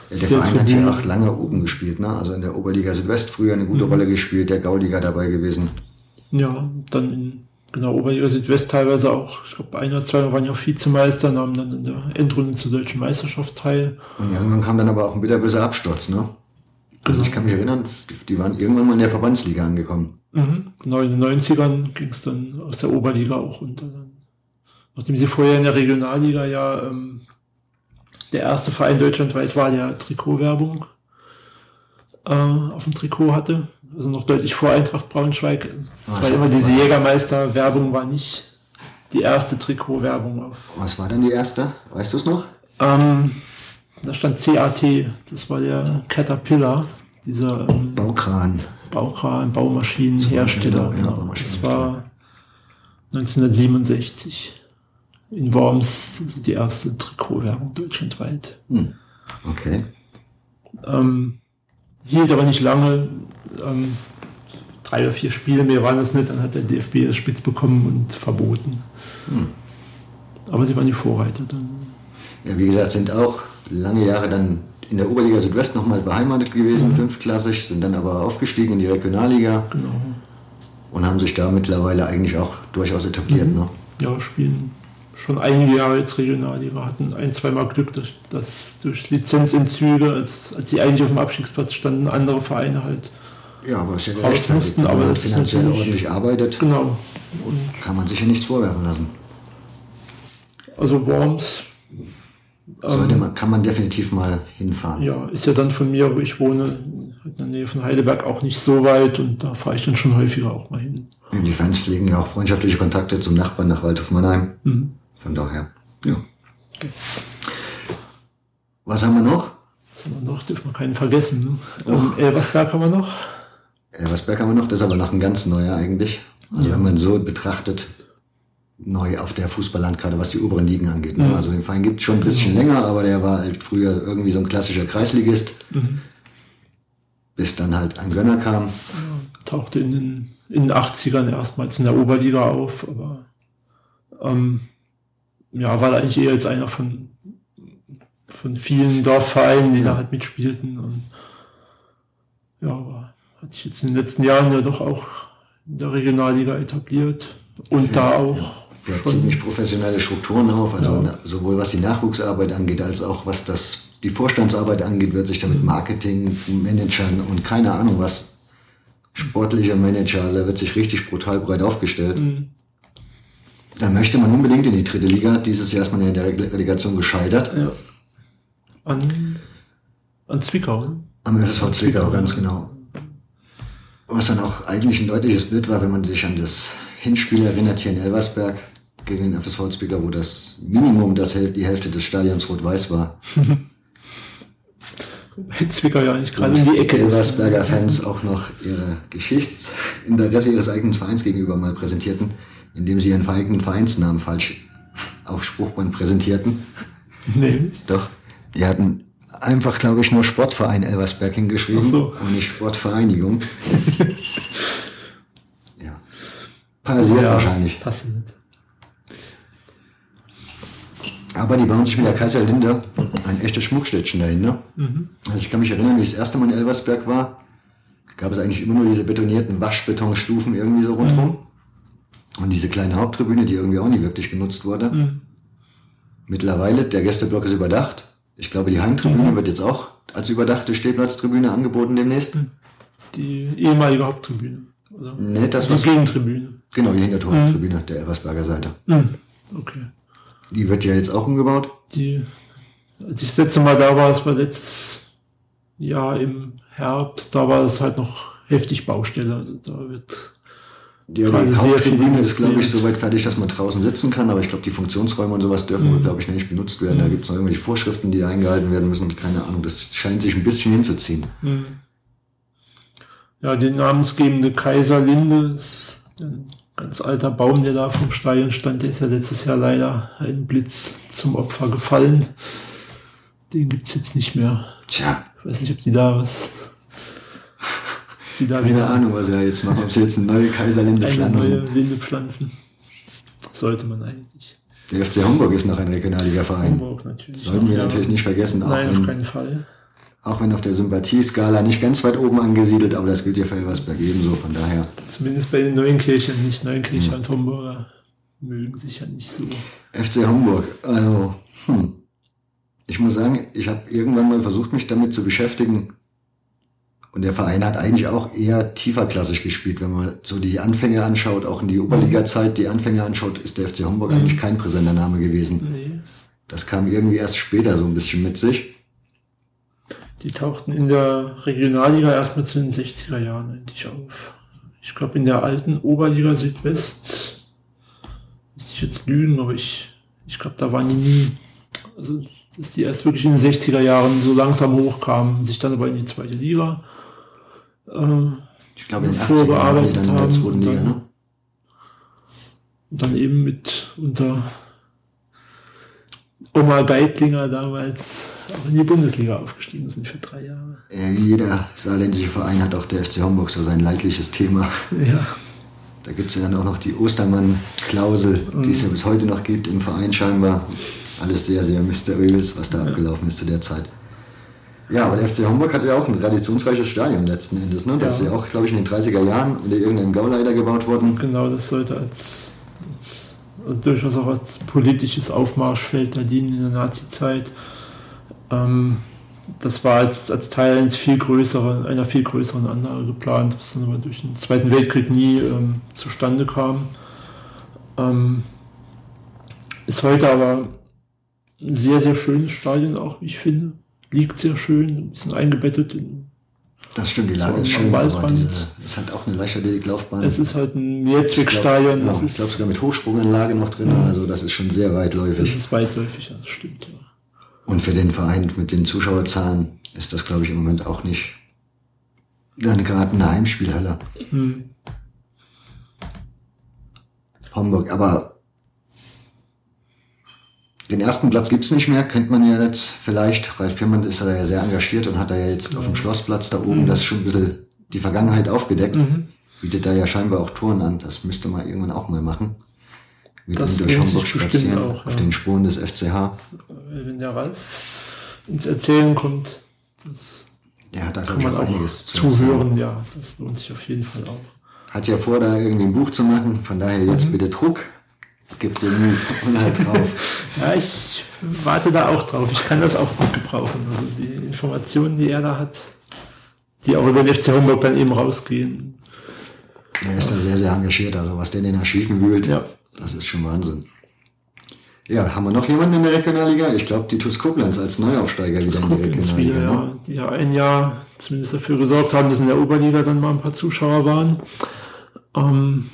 Ja, der, der Verein Tribüne. hat ja auch lange oben gespielt, ne? Also in der Oberliga Südwest früher eine gute mhm. Rolle gespielt, der Gauliga dabei gewesen. Ja, dann in genau Oberliga Südwest teilweise auch, ich glaube ein oder zwei waren ja auch Vizemeister, nahmen dann in der Endrunde zur deutschen Meisterschaft teil. Und irgendwann kam dann aber auch ein bitterböser Absturz, ne? Also ich kann mich erinnern, die waren irgendwann mal in der Verbandsliga angekommen. Mhm. Genau, in den 90ern ging es dann aus der Oberliga auch runter. Nachdem sie vorher in der Regionalliga ja ähm, der erste Verein deutschlandweit war, der Trikotwerbung äh, auf dem Trikot hatte. Also noch deutlich vor Eintracht Braunschweig. Es war immer diese Jägermeister-Werbung, war nicht die erste Trikotwerbung auf. Was war denn die erste? Weißt du es noch? Ähm, da stand CAT, das war der Caterpillar, dieser ähm, Baukran. Baukran, Baumaschinenhersteller. Ja, genau. Das war 1967. in Worms die erste Trikotwerbung deutschlandweit. Hm. Okay. Ähm, hielt aber nicht lange. Ähm, drei oder vier Spiele mehr waren das nicht. Dann hat der DFB das spitz bekommen und verboten. Hm. Aber sie waren die Vorreiter dann. Ja, wie gesagt, sind auch lange Jahre dann in der Oberliga Südwest nochmal beheimatet gewesen, mhm. fünftklassig, sind dann aber aufgestiegen in die Regionalliga. Genau. Und haben sich da mittlerweile eigentlich auch durchaus etabliert. Mhm. Ne? Ja, spielen schon einige Jahre jetzt Regionalliga, hatten ein, zweimal Glück, dass, dass durch Lizenzentzüge, als, als sie eigentlich auf dem Abstiegsplatz standen, andere Vereine halt ja, aber ist ja raus mussten. Wenn man halt finanziell ordentlich arbeitet, genau. Und kann man sich ja nichts vorwerfen lassen. Also Worms sollte ähm, man, kann man definitiv mal hinfahren. Ja, ist ja dann von mir, wo ich wohne, in der Nähe von Heidelberg auch nicht so weit und da fahre ich dann schon häufiger auch mal hin. Die Fans pflegen ja auch freundschaftliche Kontakte zum Nachbarn nach Waldhof Mannheim. Mhm. Von daher, ja. Okay. Was haben wir noch? Was haben wir noch? Dürfen wir keinen vergessen. Ne? Ähm, Elversberg haben wir noch. Elversberg haben wir noch, das ist aber noch ein ganz neuer eigentlich. Also ja. wenn man so betrachtet, neu auf der Fußballlandkarte, was die oberen Ligen angeht. Ne? Mhm. Also den Verein gibt es schon ein bisschen mhm. länger, aber der war halt früher irgendwie so ein klassischer Kreisligist. Mhm. Bis dann halt ein Gönner kam. Ja, tauchte in den, in den 80ern erstmals in der Oberliga auf, aber ähm, ja, war eigentlich eher jetzt einer von, von vielen Dorfvereinen, die ja. da halt mitspielten. Und ja, aber hat sich jetzt in den letzten Jahren ja doch auch in der Regionalliga etabliert und Für, da auch fährt ziemlich professionelle Strukturen auf, also ja. sowohl was die Nachwuchsarbeit angeht, als auch was das, die Vorstandsarbeit angeht, wird sich damit Marketing, Managern und keine Ahnung was, sportlicher Manager, da wird sich richtig brutal breit aufgestellt. Mhm. Da möchte man unbedingt in die dritte Liga. Dieses Jahr ist man ja in der Relegation gescheitert. Ja. An, an Zwickau. Ne? Am FSV Zwickau, ganz genau. Was dann auch eigentlich ein deutliches Bild war, wenn man sich an das Hinspiel erinnert hier in Elversberg gegen den FSV Zwickau, wo das Minimum das die Hälfte des Stadions rot-weiß war. Zwickau ja nicht gerade in die Ecke. Die Elversberger Fans auch noch ihre Geschichtsinteresse ihres eigenen Vereins gegenüber mal präsentierten, indem sie ihren eigenen Vereinsnamen falsch auf Spruchband präsentierten. Nee. Doch. Die hatten einfach, glaube ich, nur Sportverein Elversberg hingeschrieben so. und nicht Sportvereinigung. ja. Passiert ja, wahrscheinlich. Passiert. Aber die bauen sich mit der Kaiserlinde ein echtes Schmuckstädtchen dahin. Ne? Mhm. Also ich kann mich erinnern, wie ich das erste Mal in Elversberg war, gab es eigentlich immer nur diese betonierten Waschbetonstufen irgendwie so rundherum. Mhm. Und diese kleine Haupttribüne, die irgendwie auch nie wirklich genutzt wurde. Mhm. Mittlerweile, der Gästeblock ist überdacht. Ich glaube, die Heimtribüne mhm. wird jetzt auch als überdachte Stehplatztribüne angeboten demnächst. Mhm. Die ehemalige Haupttribüne. Oder? Nee, das die Gegentribüne. Genau, die Hintertortribüne mhm. der Elversberger Seite. Mhm. Okay. Die wird ja jetzt auch umgebaut? Die, als ich das letzte Mal da war, das war letztes Jahr im Herbst, da war es halt noch heftig Baustelle. Also da wird die, Haupttribüne ist, glaube ich, soweit fertig, dass man draußen sitzen kann, aber ich glaube, die Funktionsräume und sowas dürfen mhm. glaube ich, nicht benutzt werden. Mhm. Da gibt es noch irgendwelche Vorschriften, die eingehalten werden müssen. Keine Ahnung, das scheint sich ein bisschen hinzuziehen. Mhm. Ja, die namensgebende Kaiserlinde, ganz alter Baum, der da vom Stadion stand, der ist ja letztes Jahr leider ein Blitz zum Opfer gefallen. Den gibt es jetzt nicht mehr. Tja. Ich weiß nicht, ob die da was. Die da Keine wieder Ahnung, was sie da jetzt machen. Ob sie jetzt eine neue Kaiserlinde eine pflanzen. Neue Linde pflanzen. Sollte man eigentlich. Der FC Homburg ist noch ein Regionalliga-Verein. Homburg natürlich. Sollten wir natürlich nicht vergessen. Nein, auf keinen Fall. Auch wenn auf der Sympathieskala nicht ganz weit oben angesiedelt, aber das gilt ja für Elversberg ebenso, von daher. Zumindest bei den Neuenkirchen nicht. Neuenkirchen hm. und Homburger mögen sich ja nicht so. FC Homburg, also, hm. Ich muss sagen, ich habe irgendwann mal versucht, mich damit zu beschäftigen. Und der Verein hat eigentlich auch eher tieferklassig gespielt. Wenn man so die Anfänge anschaut, auch in die Oberliga-Zeit die Anfänge anschaut, ist der FC Homburg mhm. eigentlich kein präsenter Name gewesen. Nee. Das kam irgendwie erst später so ein bisschen mit sich. Die tauchten in der Regionalliga erstmal zu den 60er Jahren eigentlich auf. Ich glaube, in der alten Oberliga Südwest, müsste ich jetzt lügen, aber ich, ich glaube, da waren die nie. Also, dass die erst wirklich in den 60er Jahren so langsam hochkamen, sich dann aber in die zweite Liga äh, ich glaube, in den 80er Jahren dann in der zweiten Liga, ne? Und dann eben mit unter Oma Geitlinger damals auch in die Bundesliga aufgestiegen sind für drei Jahre. Ja, jeder saarländische Verein hat auch der FC Homburg so sein leidliches Thema. Ja. Da gibt es ja dann auch noch die Ostermann-Klausel, die es ja bis heute noch gibt im Verein scheinbar. Alles sehr, sehr mysteriös, was da ja. abgelaufen ist zu der Zeit. Ja, aber der FC Homburg hatte ja auch ein traditionsreiches Stadion letzten Endes. Ne? Das ja. ist ja auch, glaube ich, in den 30er Jahren unter irgendeinem Gauleiter gebaut worden. Genau, das sollte als, als also durchaus auch als politisches Aufmarschfeld da dienen in der Nazi-Zeit. Ähm, das war als, als Teil eines viel größeren, einer viel größeren Anlage geplant, was dann aber durch den Zweiten Weltkrieg nie ähm, zustande kam. Ähm, ist heute aber ein sehr, sehr schönes Stadion auch, wie ich finde. Liegt sehr schön, ein bisschen eingebettet in das stimmt, die Lage ist schön, aber diese, ist halt auch eine Leichtathletik-Laufbahn. Es ist halt ein Mehrzweckstadion. Genau, ich glaube sogar mit Hochsprunganlage noch drin, ja. also das ist schon sehr weitläufig. Das ist weitläufig, ja, das stimmt, ja. Und für den Verein mit den Zuschauerzahlen ist das, glaube ich, im Moment auch nicht dann gerade eine Heimspielhalle. Hm. Homburg, aber den ersten Platz gibt's nicht mehr, kennt man ja jetzt vielleicht. Ralf Pirmann ist da ja sehr engagiert und hat da ja jetzt auf dem Schlossplatz da oben mhm. das schon ein bisschen die Vergangenheit aufgedeckt. Mhm. Bietet da ja scheinbar auch Touren an. Das müsste man irgendwann auch mal machen mit das durch Hamburg spazieren, auch, ja. auf den Spuren des FCH. Wenn der Ralf ins Erzählen kommt, das der hat da, kann man auch einiges zu zuhören. Ja, das lohnt sich auf jeden Fall auch. Hat ja vor, da irgendwie ein Buch zu machen, von daher jetzt mhm. bitte Druck. Gib dir Mühe halt drauf. ja, ich warte da auch drauf. Ich kann das auch gut gebrauchen. Also die Informationen, die er da hat, die auch über den FC Homburg dann eben rausgehen. Er ist da sehr, sehr engagiert. Also was der in den Archiven wühlt, ja. Das ist schon Wahnsinn. Ja, haben wir noch jemanden in der Regionalliga? Ich glaube, die TuS Koblenz als Neuaufsteiger wieder in die Regionalliga. Wieder, ne? ja, die ja ein Jahr zumindest dafür gesorgt haben, dass in der Oberliga dann mal ein paar Zuschauer waren. Ähm,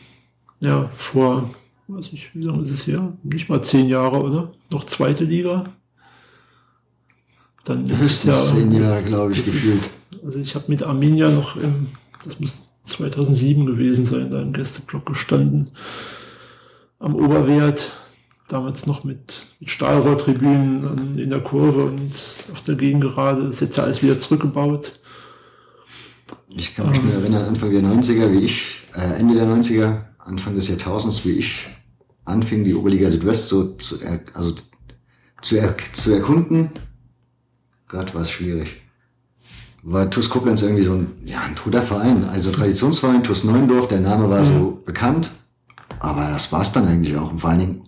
ja, vor, weiß ich, wie lange ist es her? Nicht mal zehn Jahre, oder? Noch zweite Liga. Dann Höchstens ja, zehn Jahre, glaube ich, gefühlt. Ist, also ich habe mit Arminia noch im, das muss 2007 gewesen sein, da im Gästeblock gestanden am Oberwert, damals noch mit, mit Stahlrohrtribünen in der Kurve und auf der Gegengerade. Das ist jetzt ja alles wieder zurückgebaut. Ich kann mich ähm, nur erinnern, Anfang der 90er, wie ich, äh, Ende der 90er, Anfang des Jahrtausends, wie ich anfing, die Oberliga Südwest so zu, er, also zu, er, zu erkunden. Gott, war es schwierig. War TuS Koblenz irgendwie so ein, ja, ein toter Verein, also Traditionsverein, TuS Neuendorf, der Name war so mhm. bekannt, aber das war's dann eigentlich auch. Und vor allen Dingen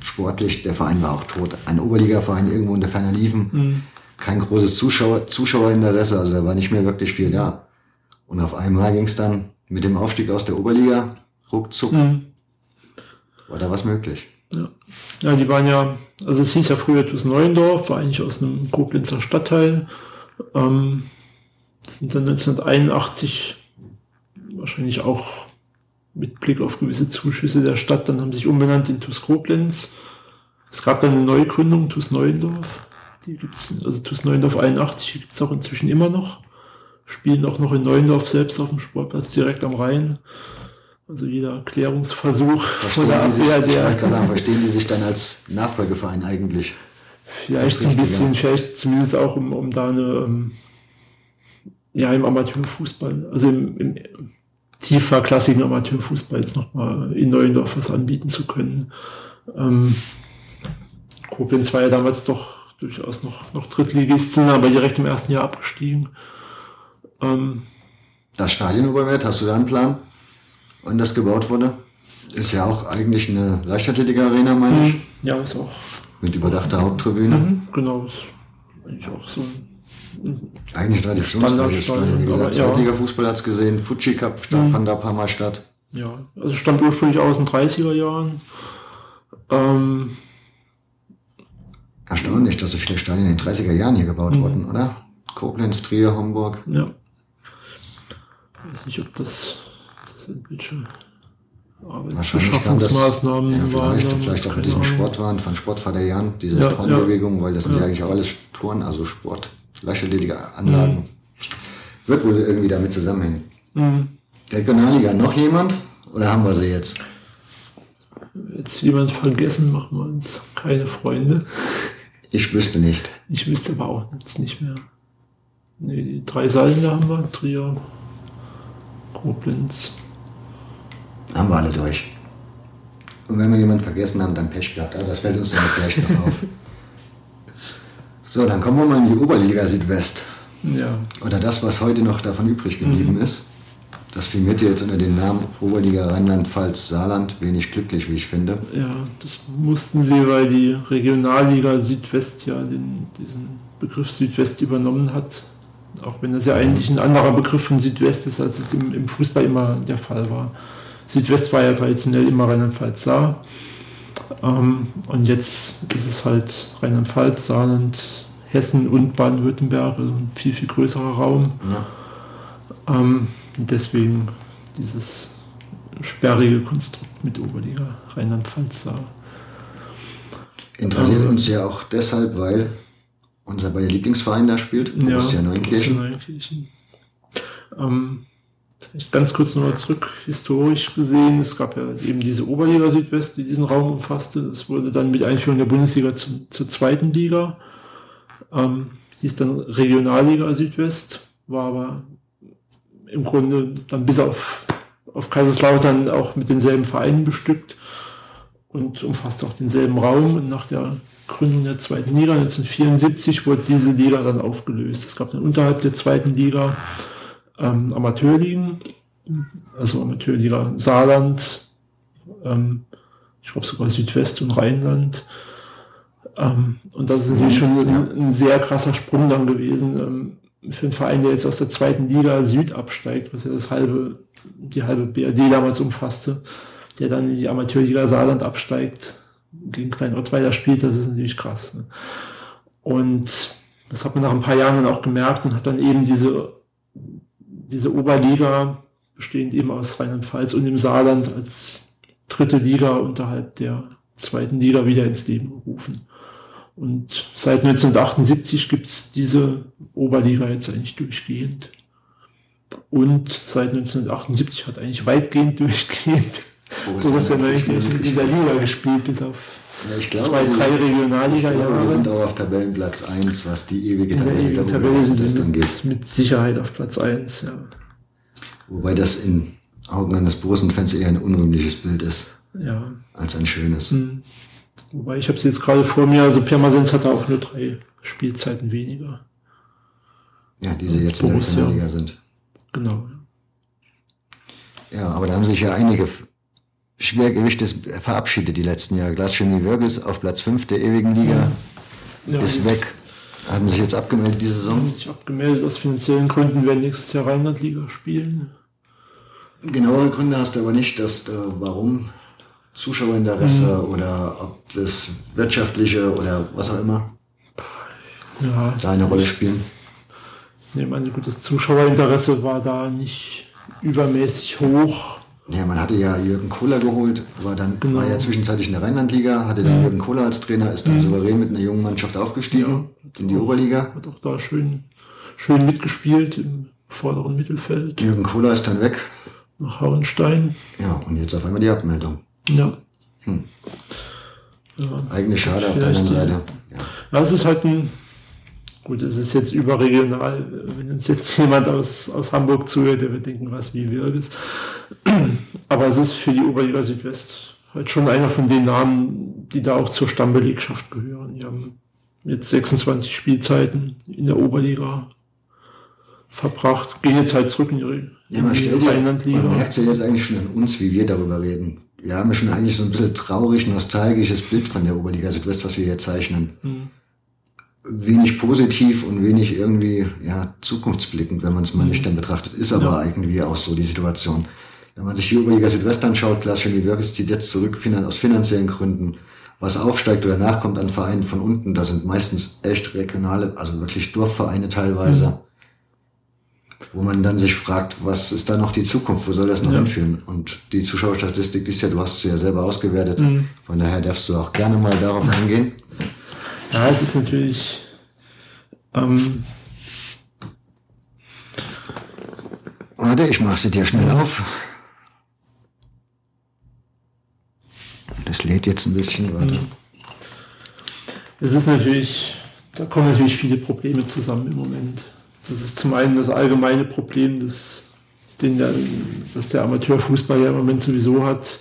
sportlich, der Verein war auch tot. Ein Oberligaverein irgendwo in der Ferner Liefen. Mhm. Kein großes Zuschauer, Zuschauerinteresse, also da war nicht mehr wirklich viel da. Und auf einmal ging's dann mit dem Aufstieg aus der Oberliga ruckzuck. Mhm. War da was möglich? Ja. ja, die waren ja, also es hieß ja früher TuS Neuendorf, war eigentlich aus einem Koblenzer Stadtteil. Ähm, sind dann 1981 wahrscheinlich auch mit Blick auf gewisse Zuschüsse der Stadt, dann haben sie sich umbenannt in TuS Koblenz. Es gab dann eine Neugründung, TuS Neuendorf. Die gibt's, also TuS Neuendorf 81 gibt es auch inzwischen immer noch. Spielen auch noch in Neuendorf selbst auf dem Sportplatz direkt am Rhein. Also jeder Klärungsversuch von der Abwehr, der. Klar, verstehen die sich dann als Nachfolgeverein eigentlich? Vielleicht ein bisschen, vielleicht zumindest auch, um, um da eine, ähm, ja, im Amateurfußball, also im, im tiefer klassischen Amateurfußball jetzt nochmal in Neuendorf was anbieten zu können. Ähm, Koblenz war ja damals doch durchaus noch, noch Drittligisten, aber direkt im ersten Jahr abgestiegen. Ähm, das Stadion hast du da einen Plan, wann das gebaut wurde? Ist ja auch eigentlich eine Leichtathletik-Arena, meine ich. Ja, ist auch. Mit überdachter Haupttribüne. Mhm, genau, ist eigentlich auch so eigentlich Traditionsstadion. Wie gesagt, ja. Zweitliga-Fußball hat es gesehen. Fuji Cup mhm. fand da ein paar Mal statt. Ja, also stammt ursprünglich aus den 30er Jahren. Ähm, Erstaunlich, dass so viele Stadien in den 30er Jahren hier gebaut mhm. wurden, oder? Koblenz, Trier, Homburg. Ja. Ich weiß nicht, ob das, irgendwelche Arbeitsbeschaffungsmaßnahmen ja, vielleicht, waren. Vielleicht auch mit diesem Sport waren, von Sportvater Jan, diese ja, Frauenbewegung, ja. weil das sind ja eigentlich auch alles Touren, also Sport leichtathletische Anlagen. Mhm. Wird wohl irgendwie damit zusammenhängen. Mhm. Regionalliga noch jemand? Oder haben wir sie jetzt? Jetzt jemand vergessen, machen wir uns keine Freunde. Ich wüsste nicht. Ich wüsste aber auch jetzt nicht mehr. Nee, die drei Saarländer haben wir, Trier, Koblenz. Haben wir alle durch. Und wenn wir jemanden vergessen haben, dann Pech gehabt. Aber das fällt uns dann gleich noch auf. So, dann kommen wir mal in die Oberliga Südwest. Ja. Oder das, was heute noch davon übrig geblieben mhm. ist. Das firmierte jetzt unter dem Namen Oberliga Rheinland-Pfalz-Saarland wenig glücklich, wie ich finde. Ja, das mussten sie, weil die Regionalliga Südwest ja den, diesen Begriff Südwest übernommen hat. Auch wenn das ja eigentlich ein anderer Begriff von Südwest ist, als es im, im Fußball immer der Fall war. Südwest war ja traditionell immer Rheinland-Pfalz Saar. Ähm, und jetzt ist es halt Rheinland-Pfalz, Saarland, Hessen und Baden-Württemberg, also ein viel, viel größerer Raum. Ja. Ähm, deswegen dieses sperrige Konstrukt mit Oberliga Rheinland-Pfalz Saar. Interessiert ähm, uns ja auch deshalb, weil unser beide Lieblingsverein da spielt, Borussia ja, Neunkirchen. Borussia Neunkirchen. Ähm, Ganz kurz nochmal zurück, historisch gesehen. Es gab ja eben diese Oberliga Südwest, die diesen Raum umfasste. Das wurde dann mit Einführung der Bundesliga zum, zur zweiten Liga. Ähm, hieß dann Regionalliga Südwest, war aber im Grunde dann bis auf, auf Kaiserslautern auch mit denselben Vereinen bestückt und umfasste auch denselben Raum. Und nach der Gründung der zweiten Liga 1974 wurde diese Liga dann aufgelöst. Es gab dann unterhalb der zweiten Liga ähm, Amateurligen, also Amateurliga Saarland, ähm, ich glaube sogar Südwest und Rheinland. Ähm, und das ist natürlich schon ein, ein, sehr krasser Sprung dann gewesen ähm, für einen Verein, der jetzt aus der zweiten Liga Süd absteigt, was ja das halbe, die halbe BRD damals umfasste, der dann in die Amateurliga Saarland absteigt, gegen Kleinort weiter spielt, das ist natürlich krass. Ne? Und das hat man nach ein paar Jahren dann auch gemerkt und hat dann eben diese diese Oberliga, bestehend eben aus Rheinland-Pfalz und dem Saarland als dritte Liga unterhalb der zweiten Liga wieder ins Leben gerufen. Und seit 1978 gibt es diese Oberliga jetzt eigentlich durchgehend. Und seit 1978 hat eigentlich weitgehend durchgehend Borussia Neunkirchen in dieser Liga gespielt, bis auf ja, ich glaube, zwei, drei Regionalliga. Wir sind auch auf Tabellenplatz 1, was die ewige Tabelle der Tabelle sind mit, angeht. Mit Sicherheit auf Platz 1, ja. Wobei das in Augen eines Borussen-Fans eher ein unrühmliches Bild ist. Ja. Als ein schönes. Mhm. Wobei ich habe es jetzt gerade vor mir, also Pirmasens hatte auch nur drei Spielzeiten weniger. Ja, die sie jetzt Borussia. in der Liga sind. Genau. Ja, aber da haben sich ja einige Schwergewicht ist verabschiedet die letzten Jahre. Glaschemi Wörges auf Platz 5 der ewigen Liga ja. ist weg. Haben sich jetzt abgemeldet diese Saison? Haben sich abgemeldet aus finanziellen Gründen, werden nächstes Jahr Rheinland-Liga spielen. Genauere Gründe hast du aber nicht, dass äh, warum Zuschauerinteresse mhm. oder ob das wirtschaftliche oder was auch immer ja. da eine Rolle spielen. Nee, meine, gut, das Zuschauerinteresse war da nicht übermäßig hoch. Ja, man hatte ja Jürgen Kohler geholt, war dann genau. war ja zwischenzeitlich in der Rheinlandliga, hatte dann ja. Jürgen Kohler als Trainer, ist dann mhm. souverän mit einer jungen Mannschaft aufgestiegen ja, in die Oberliga. Hat auch da schön, schön mitgespielt im vorderen Mittelfeld. Jürgen Kohler ist dann weg. Nach Hauenstein. Ja, und jetzt auf einmal die Abmeldung. Ja. Hm. ja Eigentlich schade auf der anderen Seite. Ja. ja, es ist halt ein Gut, es ist jetzt überregional. Wenn uns jetzt jemand aus, aus Hamburg zuhört, der wird denken, was wie Wirges. Aber es ist für die Oberliga Südwest halt schon einer von den Namen, die da auch zur Stammbelegschaft gehören. Die haben jetzt 26 Spielzeiten in der Oberliga verbracht, gehen jetzt halt zurück in ihre, ja, man stellt ja, Man merkt ja jetzt eigentlich schon an uns, wie wir darüber reden. Wir haben ja schon eigentlich so ein bisschen traurig, nostalgisches Bild von der Oberliga Südwest, was wir hier zeichnen. Hm wenig positiv und wenig irgendwie ja zukunftsblickend, wenn man es mal mhm. nüchtern betrachtet, ist aber ja. irgendwie auch so die Situation. Wenn man sich die Oberliga Südwest anschaut, Klaas Chemie Wirkes zieht jetzt zurück aus finanziellen Gründen. Was aufsteigt oder nachkommt an Vereinen von unten, da sind meistens echt regionale, also wirklich Dorfvereine teilweise, mhm. wo man dann sich fragt, was ist da noch die Zukunft, wo soll das noch ja. hinführen? Und die Zuschauerstatistik ist ja, du hast sie ja selber ausgewertet, mhm. von daher darfst du auch gerne mal darauf eingehen. Ja, es ist natürlich. Ähm, Warte, ich mache sie dir schnell auf. Das lädt jetzt ein bisschen, warte. Es ist natürlich, da kommen natürlich viele Probleme zusammen im Moment. Das ist zum einen das allgemeine Problem, das, den der, das der Amateurfußball ja im Moment sowieso hat.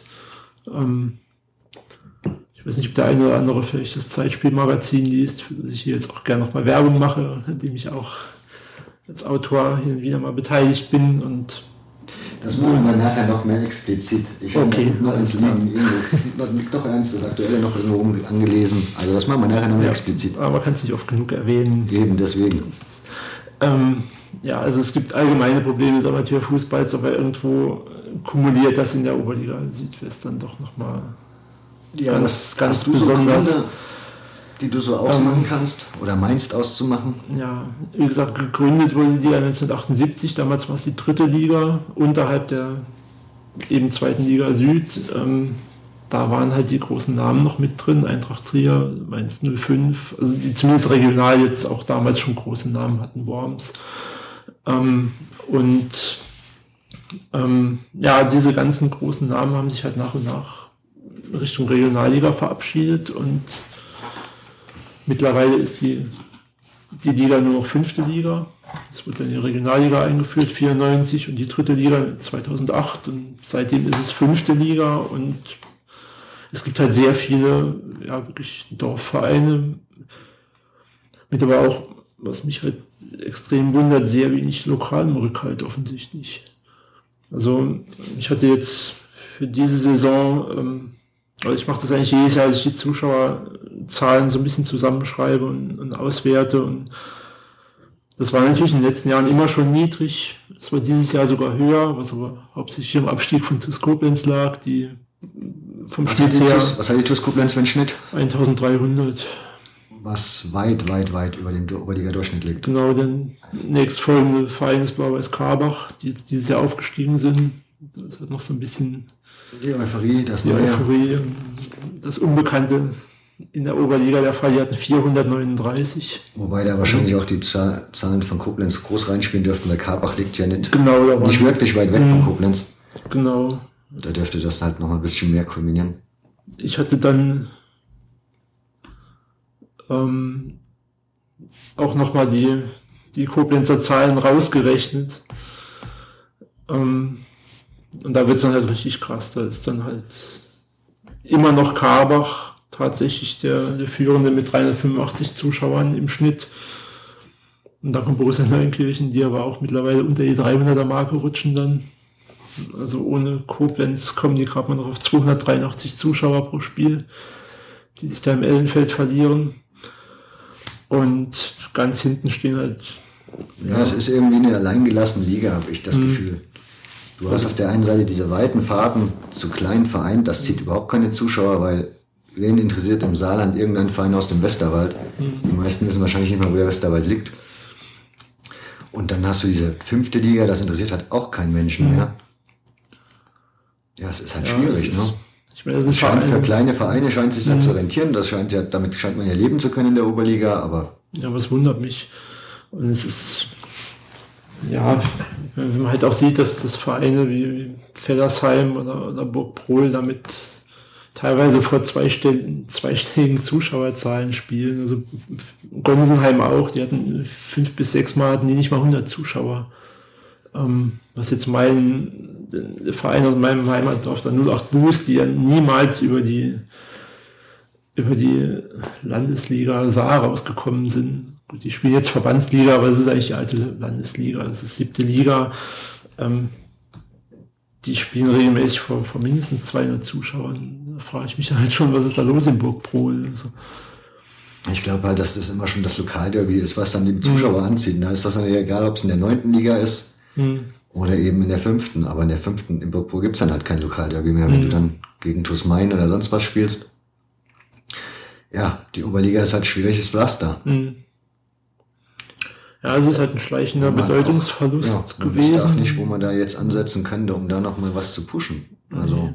Ähm, weiß nicht, ob der eine oder andere vielleicht das Zeitspielmagazin liest, für das ich hier jetzt auch gerne nochmal Werbung mache, in dem ich auch als Autor und wieder mal beteiligt bin und das machen wir nachher noch mehr explizit. Ich okay, habe noch eins doch eins, das aktuelle noch irgendwo angelesen. Also das machen wir nachher noch mehr ja, explizit. Aber man kann es nicht oft genug erwähnen. Eben, deswegen. Ähm, ja, also es gibt allgemeine Probleme des Amateurfußballs, aber irgendwo kumuliert das in der Oberliga Südwest dann doch nochmal ja, ganz, ganz besonders. So Gründe, die du so ausmachen ähm, kannst oder meinst auszumachen? Ja, wie gesagt, gegründet wurde die ja 1978, damals war es die dritte Liga unterhalb der eben zweiten Liga Süd. Ähm, da waren halt die großen Namen noch mit drin, Eintracht Trier, Mainz 05, also die zumindest regional jetzt auch damals schon große Namen hatten, Worms. Ähm, und ähm, ja, diese ganzen großen Namen haben sich halt nach und nach Richtung Regionalliga verabschiedet und Mittlerweile ist die, die Liga nur noch fünfte Liga. Es wurde dann die Regionalliga eingeführt, 94 und die dritte Liga 2008 und seitdem ist es fünfte Liga und es gibt halt sehr viele, ja, wirklich Dorfvereine, mit aber auch, was mich halt extrem wundert, sehr wenig lokalen Rückhalt offensichtlich. Also ich hatte jetzt für diese Saison ähm, also ich mache das eigentlich jedes Jahr, dass ich die Zuschauerzahlen so ein bisschen zusammenschreibe und, und auswerte. Und das war natürlich in den letzten Jahren immer schon niedrig. Es war dieses Jahr sogar höher, was aber hauptsächlich im Abstieg von TuS Koblenz lag, die vom was Schnitt her. TUS, was hat die TuS Koblenz für einen Schnitt? 1300. Was weit, weit, weit über dem Oberliga-Durchschnitt liegt. Genau, der nächstfolgende Verein ist Blau-Weiß Karbach, die jetzt dieses Jahr aufgestiegen sind. Das hat noch so ein bisschen die Euphorie, das die Neue. Euphorie, das Unbekannte in der Oberliga der Fall. Die hatten 439. Wobei da wahrscheinlich auch die Zahlen von Koblenz groß reinspielen dürften, weil Karbach liegt ja nicht, genau, nicht wirklich weit weg von mhm. Koblenz. Genau. Da dürfte das halt noch ein bisschen mehr kulminieren. Ich hatte dann ähm, auch nochmal die, die Koblenzer Zahlen rausgerechnet. Ähm, und da wird es dann halt richtig krass. Da ist dann halt immer noch Karbach tatsächlich der, der Führende mit 385 Zuschauern im Schnitt. Und dann kommt Borussia Neunkirchen, die aber auch mittlerweile unter die 300er Marke rutschen dann. Also ohne Koblenz kommen die gerade mal noch auf 283 Zuschauer pro Spiel, die sich da im Ellenfeld verlieren. Und ganz hinten stehen halt. Ja, es ist irgendwie eine alleingelassene Liga, habe ich das mhm. Gefühl. Du hast auf der einen Seite diese weiten Fahrten zu kleinen Vereinen, das zieht überhaupt keine Zuschauer, weil wen interessiert im Saarland irgendein Verein aus dem Westerwald? Die meisten wissen wahrscheinlich nicht mal, wo der Westerwald liegt. Und dann hast du diese fünfte Liga, das interessiert halt auch kein Menschen mehr. Ja, es ist halt ja, schwierig, ist, ne? Ich meine, das scheint für kleine Vereine scheint sich mhm. zu rentieren. Das scheint ja, damit scheint man ja leben zu können in der Oberliga, aber. Ja, was wundert mich. Und es ist, ja, wenn man halt auch sieht, dass das Vereine wie Fellersheim oder, oder Burg Prohl damit teilweise vor zweistelligen Zuschauerzahlen spielen. Also Gonsenheim auch, die hatten fünf bis sechs Mal hatten die nicht mal 100 Zuschauer. Ähm, was jetzt mein Verein aus meinem Heimatdorf, der 08 Boost, die ja niemals über die über die Landesliga Saar rausgekommen sind, Gut, die spielen jetzt Verbandsliga, aber es ist eigentlich die alte Landesliga, es ist siebte Liga. Ähm, die spielen regelmäßig vor, vor mindestens 200 Zuschauern. Da frage ich mich halt schon, was ist da los in Burgprol? Also, ich glaube halt, dass das immer schon das Lokalderby ist, was dann die Zuschauer mhm. anzieht. Da ist das dann egal, ob es in der neunten Liga ist mhm. oder eben in der fünften. Aber in der fünften, in Burgpro gibt es dann halt kein Lokalderby mehr, wenn mhm. du dann gegen TuS Main oder sonst was spielst. Ja, die Oberliga ist halt schwieriges Pflaster. Mhm. Ja, es ist halt ein schleichender Bedeutungsverlust auch, ja, gewesen. Ich weiß auch nicht, wo man da jetzt ansetzen könnte, um da nochmal was zu pushen. Also.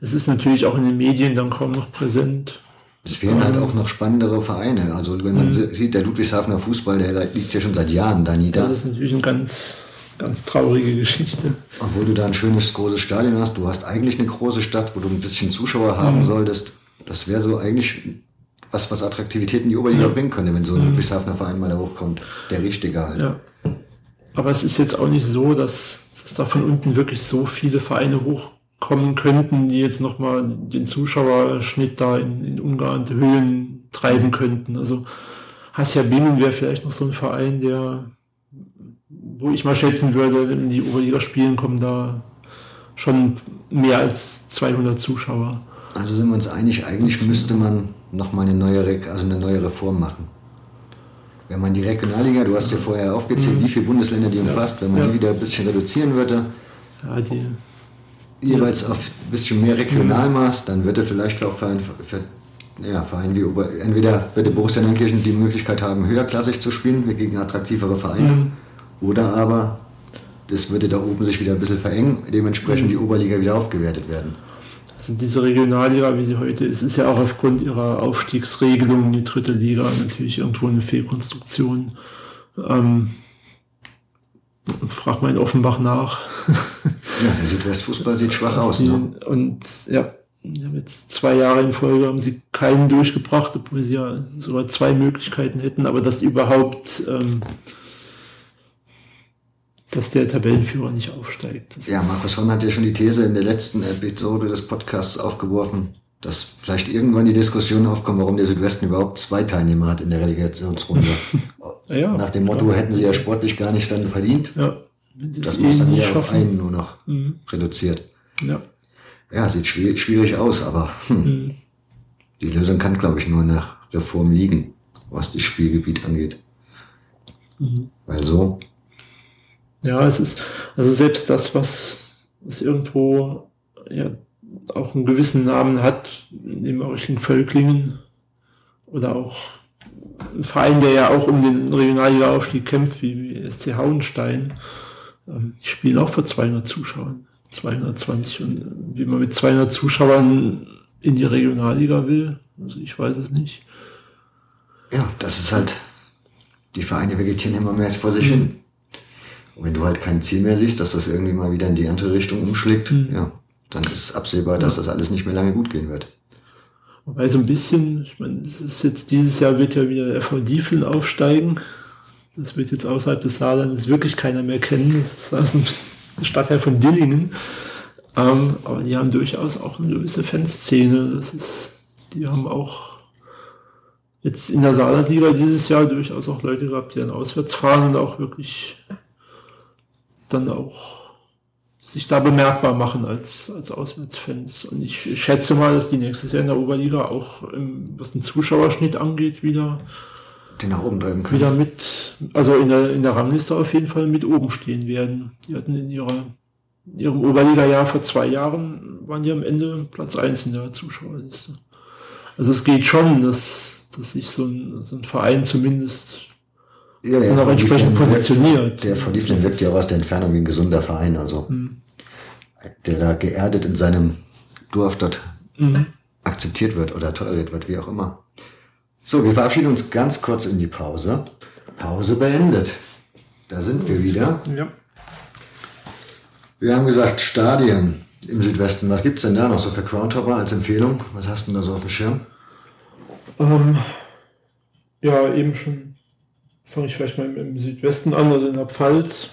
Es ist natürlich auch in den Medien dann kaum noch präsent. Es fehlen halt auch noch spannendere Vereine. Also wenn man mhm. sieht, der Ludwigshafener Fußball, der liegt ja schon seit Jahren da nieder. Das ist natürlich eine ganz, ganz traurige Geschichte. Obwohl du da ein schönes, großes Stadion hast. Du hast eigentlich eine große Stadt, wo du ein bisschen Zuschauer haben mhm. solltest. Das wäre so eigentlich was, was Attraktivität in die Oberliga ja. bringen könnte, wenn so ein mhm. Ludwigshafener Verein mal da hochkommt. Der richtige halt. Ja. Aber es ist jetzt auch nicht so, dass, dass da von unten wirklich so viele Vereine hochkommen könnten, die jetzt nochmal den Zuschauerschnitt da in, in ungeahnte Höhen treiben könnten. Also Hassia Bingen wäre vielleicht noch so ein Verein, der, wo ich mal schätzen würde, in die Oberliga spielen kommen da schon mehr als 200 Zuschauer. Also sind wir uns einig, eigentlich müsste man nochmal eine neue, also eine neue Reform machen. Wenn man die Regionalliga, du hast ja vorher aufgezählt, mhm. wie viele Bundesländer die umfasst, wenn man ja. die wieder ein bisschen reduzieren würde, ja, die, jeweils auf ein bisschen mehr Regionalmaß, dann würde vielleicht auch für, ein, für ja, Vereine wie Ober, entweder würde Borussia Neunkirchen die Möglichkeit haben, höherklassig zu spielen, gegen attraktivere Vereine, mhm. oder aber das würde da oben sich wieder ein bisschen verengen, dementsprechend mhm. die Oberliga wieder aufgewertet werden. Also diese Regionalliga, wie sie heute ist, ist ja auch aufgrund ihrer Aufstiegsregelung in die dritte Liga natürlich irgendwo eine Fehlkonstruktion. Ähm, frag mal in Offenbach nach. ja, der Südwestfußball sieht schwach aus. Die, ne? Und ja, jetzt zwei Jahre in Folge haben sie keinen durchgebracht, obwohl sie ja sogar zwei Möglichkeiten hätten, aber dass überhaupt ähm, dass der Tabellenführer nicht aufsteigt. Das ja, Markus Horn hat ja schon die These in der letzten Episode des Podcasts aufgeworfen, dass vielleicht irgendwann die Diskussion aufkommt, warum der Südwesten überhaupt zwei Teilnehmer hat in der Relegationsrunde. ja, Nach dem Motto, klar. hätten sie ja sportlich gar nicht dann verdient. Ja, das muss dann ja auf einen nur noch mhm. reduziert. Ja. Ja, sieht schwierig, schwierig aus, aber hm, mhm. die Lösung kann, glaube ich, nur nach Reform liegen, was das Spielgebiet angeht. Mhm. Weil so ja, es ist, also selbst das, was, was irgendwo ja auch einen gewissen Namen hat, neben Richtung Völklingen oder auch ein Verein, der ja auch um den Regionalliga-Aufstieg kämpft, wie, wie SC Hauenstein, ähm, die spielen auch vor 200 Zuschauern, 220 und wie man mit 200 Zuschauern in die Regionalliga will, also ich weiß es nicht. Ja, das ist halt, die Vereine vegetieren immer mehr vor sich mhm. hin. Und wenn du halt kein Ziel mehr siehst, dass das irgendwie mal wieder in die andere Richtung umschlägt, mhm. ja, dann ist absehbar, dass das alles nicht mehr lange gut gehen wird. Wobei so ein bisschen, ich meine, es ist jetzt dieses Jahr wird ja wieder FV Diefeln aufsteigen. Das wird jetzt außerhalb des Saarlandes wirklich keiner mehr kennen. Das ist also ein Stadtteil von Dillingen. Ähm, aber die haben durchaus auch eine gewisse Fanszene. Das ist, die haben auch jetzt in der Saarlandliga dieses Jahr durchaus auch Leute gehabt, die dann auswärts fahren und auch wirklich dann auch sich da bemerkbar machen als, als Auswärtsfans. Und ich schätze mal, dass die nächstes Jahr in der Oberliga auch, im, was den Zuschauerschnitt angeht, wieder den nach oben treiben können. Wieder mit, also in der, in der Rangliste auf jeden Fall mit oben stehen werden. Die hatten in ihrer, in ihrem Oberliga-Jahr vor zwei Jahren, waren die am Ende Platz eins in der Zuschauerliste. Also es geht schon, dass, dass sich so ein, so ein Verein zumindest ja, der und auch entsprechend positioniert. Der von Liefling wirkt ja auch aus der Entfernung wie ein gesunder Verein, also mhm. der da geerdet in seinem Dorf dort mhm. akzeptiert wird oder toleriert wird, wie auch immer. So, wir verabschieden uns ganz kurz in die Pause. Pause beendet. Da sind wir wieder. Ja. Wir haben gesagt, Stadien im Südwesten. Was gibt's denn da noch so für Groundhopper als Empfehlung? Was hast du denn da so auf dem Schirm? Ähm, ja, eben schon fange ich vielleicht mal im, Südwesten an, also in der Pfalz.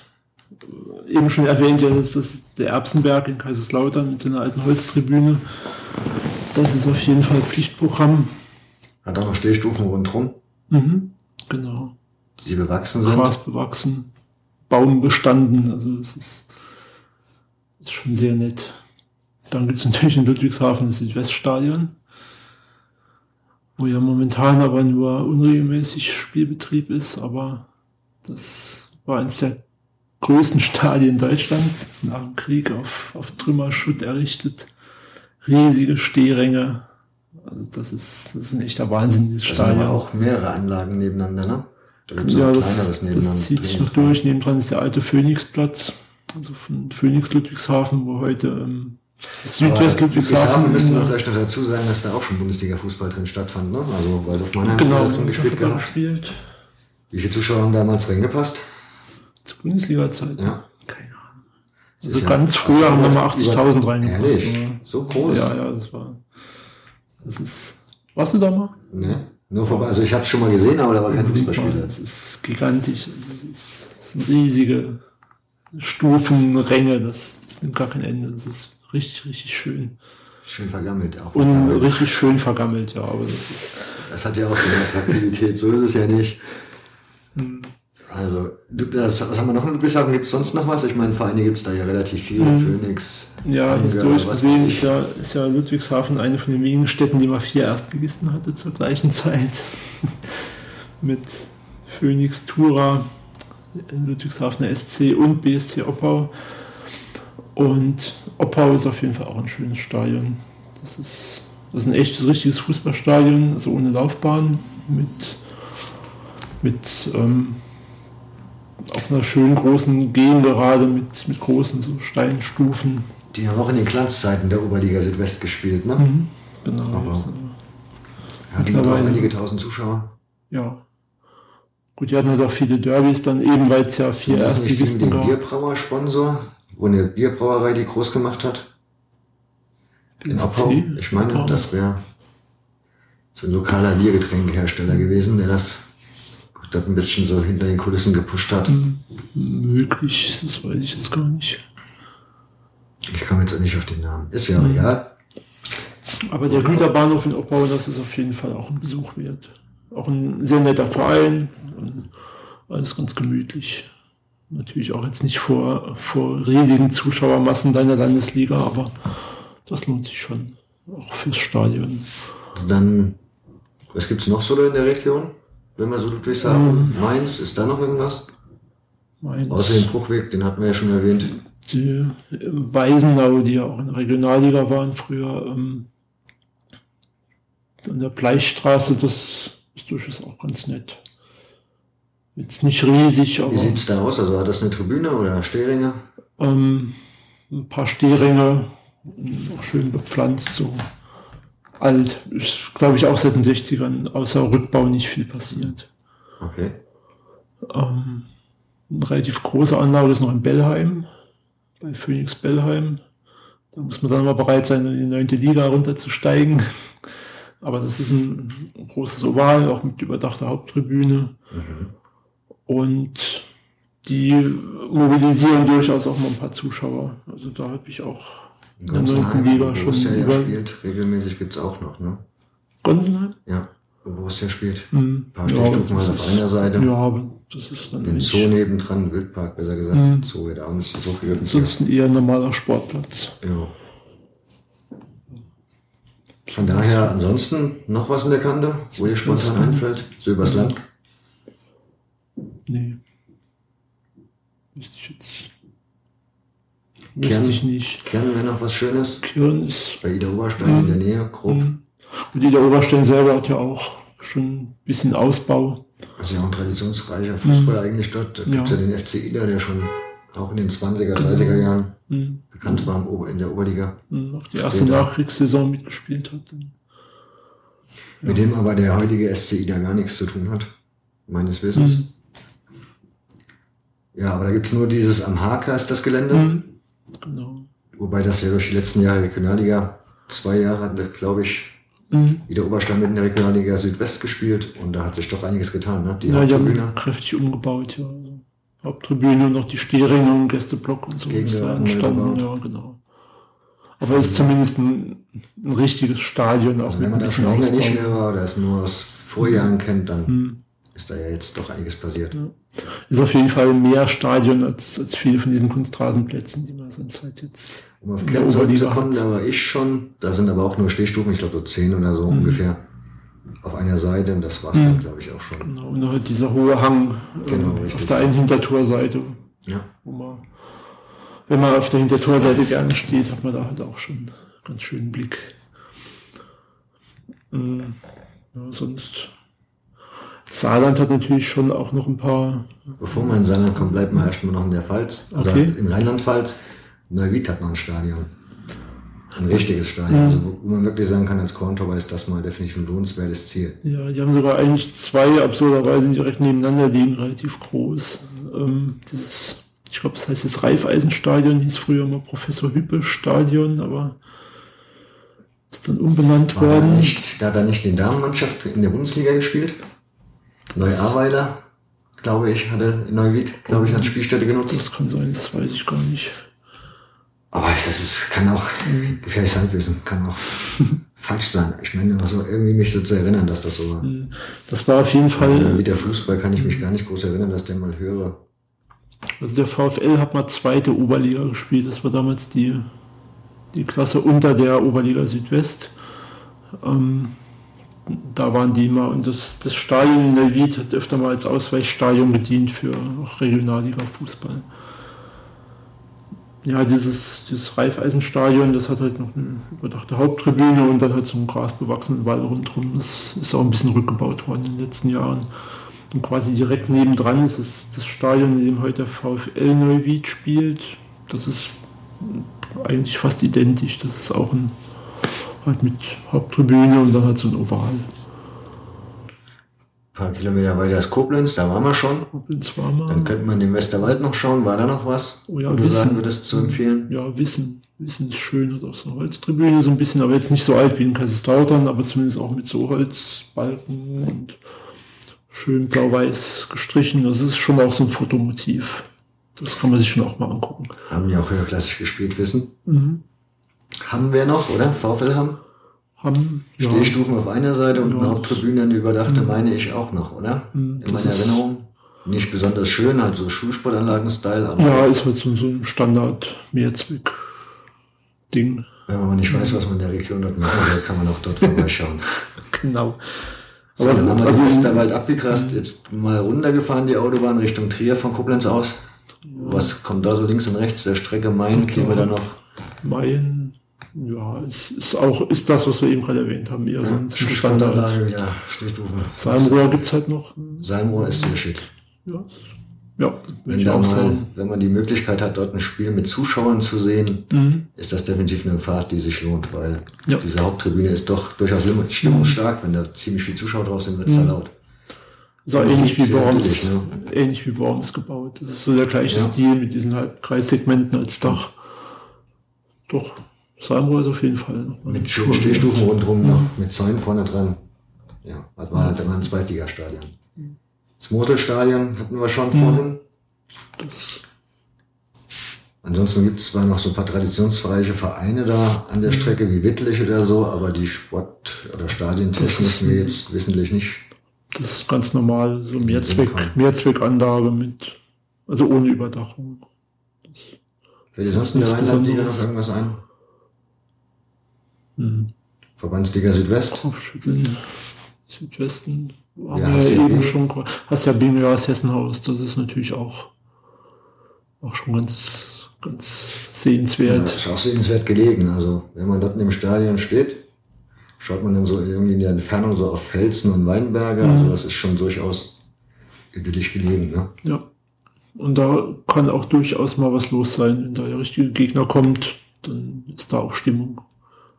Eben schon erwähnt, ja, das ist der Erbsenberg in Kaiserslautern mit seiner alten Holztribüne. Das ist auf jeden Fall Pflichtprogramm. Hat auch noch Stehstufen rundherum. Mhm, genau. Die bewachsen sind. Gras bewachsen, Baum bestanden, also es ist, ist schon sehr nett. Dann gibt es natürlich in Ludwigshafen das Südweststadion wo ja momentan aber nur unregelmäßig Spielbetrieb ist, aber das war eines der größten Stadien Deutschlands nach dem Krieg auf, auf Trümmerschutt errichtet. Riesige Stehränge. Also das ist, das ist ein echter Wahnsinn, dieses Stadion. Da sind auch mehrere Anlagen nebeneinander, ne? Da gibt's ja, das. Das zieht sich noch durch. Nebendran ist der alte Phoenixplatz, also von Phoenix Ludwigshafen, wo heute ähm, Südwest Ludwigshafen müsste man vielleicht noch dazu sagen, dass da auch schon Bundesliga-Fußball drin stattfand, ne? Also, weil doch Mannheim genau, drin gespielt gehabt. gespielt. Wie viele Zuschauer haben damals reingepasst? Zur Bundesliga-Zeit? Ja. Keine Ahnung. Also ja ganz früher haben wir mal 80.000 reingepasst. Ehrlich? So groß? Ja, ja, das war, das ist, Warst du da mal? Ne, nur vorbei. Also ich habe es schon mal gesehen, aber da war kein Fußballspieler. Es ist gigantisch. Es ist, es sind riesige Stufenränge. Das, das nimmt gar kein Ende. Das ist richtig, richtig schön. Schön vergammelt auch. Und richtig schön vergammelt, ja. Aber das, das hat ja auch so eine Attraktivität. So ist es ja nicht. Also, du, das, was haben wir noch in Ludwigshafen? Gibt es sonst noch was? Ich meine, Vereine gibt es da ja relativ viele. Mhm. Phoenix. Ja, Anger, historisch gesehen ist ja, ist ja Ludwigshafen eine von den wenigen Städten, die mal vier Erstligisten hatte zur gleichen Zeit. Mit Phoenix, Tura, Ludwigshafener SC und BSC Oppau. Und Oppau ist auf jeden Fall auch ein schönes Stadion. Das ist, das ist ein echtes, richtiges Fußballstadion, also ohne Laufbahn, mit, mit ähm, auf einer schönen großen Gegengerade mit, mit großen so Steinstufen. Die haben auch in den Glanzzeiten der Oberliga Südwest gespielt, ne? Mhm, genau. Aber also, hatten auch einige tausend Zuschauer. Ja. Gut, die hatten halt auch viele Derbys dann eben, weil es ja vier gegen den Bierbrauer-Sponsor, wo eine Bierbrauerei die groß gemacht hat? In Oppau? Ich meine, das wäre so ein lokaler Biergetränkehersteller gewesen, der das das ein bisschen so hinter den Kulissen gepusht hat. M möglich, das weiß ich jetzt gar nicht. Ich komme jetzt auch nicht auf den Namen. Ist ja mhm. egal. Aber der Güterbahnhof in Oppau, das ist auf jeden Fall auch ein Besuch wert. Auch ein sehr netter Verein und alles ganz gemütlich. Natürlich auch jetzt nicht vor, vor riesigen Zuschauermassen deiner Landesliga, aber das lohnt sich schon. Auch fürs Stadion. Dann, was gibt es noch so in der Region? wenn wir so Ludwigshafen, mhm. Mainz, ist da noch irgendwas? Mainz. Außer den Bruchweg, den hatten wir ja schon erwähnt. Die Weisenau, die ja auch in der Regionalliga waren früher, ähm, an der Bleichstraße, das ist durchaus auch ganz nett. Jetzt nicht riesig, aber. Wie sieht's da aus? Also hat das eine Tribüne oder Stehringe? Ähm, ein paar Stehringe, schön bepflanzt, so alt. Ist, glaube ich, auch seit den 60ern, außer Rückbau nicht viel passiert. Okay. Ähm, eine relativ große Anlage ist noch in Bellheim, bei Phoenix Bellheim. Da muss man dann mal bereit sein, in die neunte Liga runterzusteigen. Aber das ist ein großes Oval, auch mit überdachter Haupttribüne. Mhm. Und die mobilisieren durchaus auch mal ein paar Zuschauer. Also da habe ich auch schon Borussia. Ja spielt, regelmäßig gibt es auch noch, ne? Gonsenheim? Ja, wo Borussia spielt. Mhm. Ein paar ja, halt auf einer Seite. Ja, aber das ist dann Den Zoo nebendran, Wildpark besser gesagt. Mhm. Zoo wird abends so viel. Ansonsten eher ein normaler Sportplatz. Ja. Von daher, ansonsten noch was in der Kante, wo dir spontan einfällt? So übers Land? Nee. Müsste ich jetzt Kern, ich nicht. Kern wäre noch was Schönes. Kern ist. Bei Ida Oberstein in der Nähe, grob. Mhm. Und Ida Oberstein selber hat ja auch schon ein bisschen Ausbau. Das ist ja auch ein traditionsreicher Fußball mhm. eigentlich dort. Da gibt es ja. ja den FC Ida, der schon auch in den 20er, 30er genau. Jahren mhm. bekannt war in der Oberliga. Mhm. Auch die erste Später. Nachkriegssaison mitgespielt hat. Ja. Mit dem aber der heutige SC Ida gar nichts zu tun hat, meines Wissens. Ja, aber da gibt es nur dieses am Haker ist das Gelände. Mhm. Genau. Wobei das ja durch die letzten Jahre Regionalliga, zwei Jahre hat, glaube ich, mhm. wieder Oberstand in der Regionalliga Südwest gespielt und da hat sich doch einiges getan, ne? Die ja, Haupttribüne. Die haben kräftig umgebaut, ja. Also Haupttribüne und noch die Stehringe und Gästeblock und so. entstanden, ja, genau. Aber es ist zumindest ein, ein richtiges Stadion. Auch also wenn man das lange nicht mehr war es nur aus Vorjahren kennt, dann mhm. ist da ja jetzt doch einiges passiert. Ja ist auf jeden Fall mehr Stadion als, als viele von diesen Kunstrasenplätzen, die man sonst halt jetzt. Um auf Kern zurückzukommen, da war ich schon. Da sind aber auch nur Stehstufen, ich glaube so zehn oder so mhm. ungefähr auf einer Seite und das war's mhm. dann, glaube ich, auch schon. Genau, und halt dieser hohe Hang genau, äh, auf der einen Hintertorseite. Ja. Wo man, wenn man auf der Hintertorseite gerne steht, hat man da halt auch schon einen ganz schönen Blick. Mhm. Ja, sonst Saarland hat natürlich schon auch noch ein paar. Bevor man in Saarland kommt, bleibt man erstmal noch in der Pfalz. Oder okay. in Rheinland-Pfalz. Neuwied hat noch ein Stadion. Ein richtiges Stadion. Ja. Also, wo man wirklich sagen kann, als Korntor ist das mal definitiv ein lohnenswertes Ziel. Ja, die haben sogar eigentlich zwei absurderweise direkt nebeneinander liegen, relativ groß. Ähm, dieses, ich glaube, das heißt jetzt Raiffeisenstadion, hieß früher mal Professor Hüppe Stadion, aber Ist dann umbenannt War da worden. nicht, da hat er nicht die Damenmannschaft in der Bundesliga gespielt? Neu-Ahrweiler, glaube ich, hatte Neuwied, glaube ich, als Spielstätte genutzt. Das kann sein, das weiß ich gar nicht. Aber das ist, kann auch gefährliches Halbwissen, kann auch falsch sein. Ich meine, also irgendwie mich so zu erinnern, dass das so war. Das war auf jeden Fall, Wie der Fußball kann ich mich gar nicht groß erinnern, dass der mal höre. also der VfL hat mal zweite Oberliga gespielt. Das war damals die, die Klasse unter der Oberliga Südwest. Ähm, da waren die mal und das, das Stadion in Neuwied hat öfter mal als Ausweichstadion gedient für auch Regionalliga-Fußball. Ja, dieses, dieses Raiffeisenstadion, das hat halt noch eine überdachte Haupttribüne und dann halt so einen grasbewachsenen Wall rundherum. Das ist auch ein bisschen rückgebaut worden in den letzten Jahren. Und quasi direkt nebendran ist es das Stadion, in dem heute der VfL Neuwied spielt. Das ist eigentlich fast identisch. Das ist auch ein halt mit Haupttribüne und dann halt so ein Oval. Ein paar Kilometer weiter ist Koblenz, da waren wir schon. Koblenz war mal. Dann könnte man den Westerwald noch schauen. War da noch was? Oh ja, wo Wissen. sagen würdest zu empfehlen? Ja, Wissen. Wissen ist schön, hat auch so eine Holztribüne, so ein bisschen, aber jetzt nicht so alt wie in Kaiserslautern, aber zumindest auch mit so Holzbalken und schön blau-weiß gestrichen. Das ist schon auch so ein Fotomotiv. Das kann man sich schon auch mal angucken. Haben die auch höherklassig gespielt, wissen? Mhm. Haben wir noch, oder? VfL haben? Haben, ja, Stehstufen auf einer Seite und Ja, eine das- Haupttribüne, eine überdachte, meine ich auch noch, oder? Mhm, In meiner Erinnerung. Nicht besonders schön, halt so Schulsportanlagen-Style, aber ja, ist halt so, so ein Standard-Mehrzweck-Ding. wenn man nicht weiß, was man in der Region dort machen will, kann man auch dort vorbeischauen. Genau. So, dann haben wir also den Westerwald abgegrast, jetzt mal runtergefahren, die Autobahn Richtung Trier von Koblenz aus. Was kommt da so links und rechts der Strecke Main? Gehen wir da noch Mayen, ja, ist, ist auch ist das, was wir eben gerade erwähnt haben, eher so ein Standard. Schulsportanlage wieder, Stehstufen. Salmrohr gibt es halt noch. Salmoor ist sehr schick. Ja, ja Wenn, da mal, sagen. wenn man die Möglichkeit hat, dort ein Spiel mit Zuschauern zu sehen, Mhm. ist das definitiv eine Fahrt, die sich lohnt, weil Ja. diese Haupttribüne ist doch durchaus stimmungsstark. Wenn da ziemlich viele Zuschauer drauf sind, wird es da laut. Auch ähnlich wie Worms, ne? ähnlich wie Worms gebaut. Das ist so der gleiche Ja. Stil mit diesen halt Kreissegmenten als Dach. Doch, Salmrohr ist auf jeden Fall Mit Stehstufen rundherum noch, mit Zäunen vorne dran. Ja, das war halt immer ein Zweitligastadion. Das Moselstadion hatten wir schon vorhin. Ansonsten gibt es zwar noch so ein paar traditionsreiche Vereine da an der Strecke wie Wittlich oder so, aber die Sport- oder Stadientechnik mir jetzt wissentlich nicht. Das ist ganz normal, so Mehrzweck. Mehrzweckanlage mit, also ohne Überdachung. Fällt dir sonst in der Rheinland-Liga noch irgendwas ein? Hm. Verbandsliga Südwest? Südwesten haben Ja, wir hast ja ja eben schon. Hast ja ja, das Hessenhaus. Das ist natürlich auch, auch schon ganz, ganz Ja, sehenswert. ist auch sehenswert gelegen. Also, wenn man dort dem Stadion steht, schaut man dann so irgendwie in der Entfernung so auf Felsen und Weinberge. Also, das ist schon durchaus idyllisch gelegen. Ne? Ja. Und da kann auch durchaus mal was los sein. Wenn da der richtige Gegner kommt, dann ist da auch Stimmung.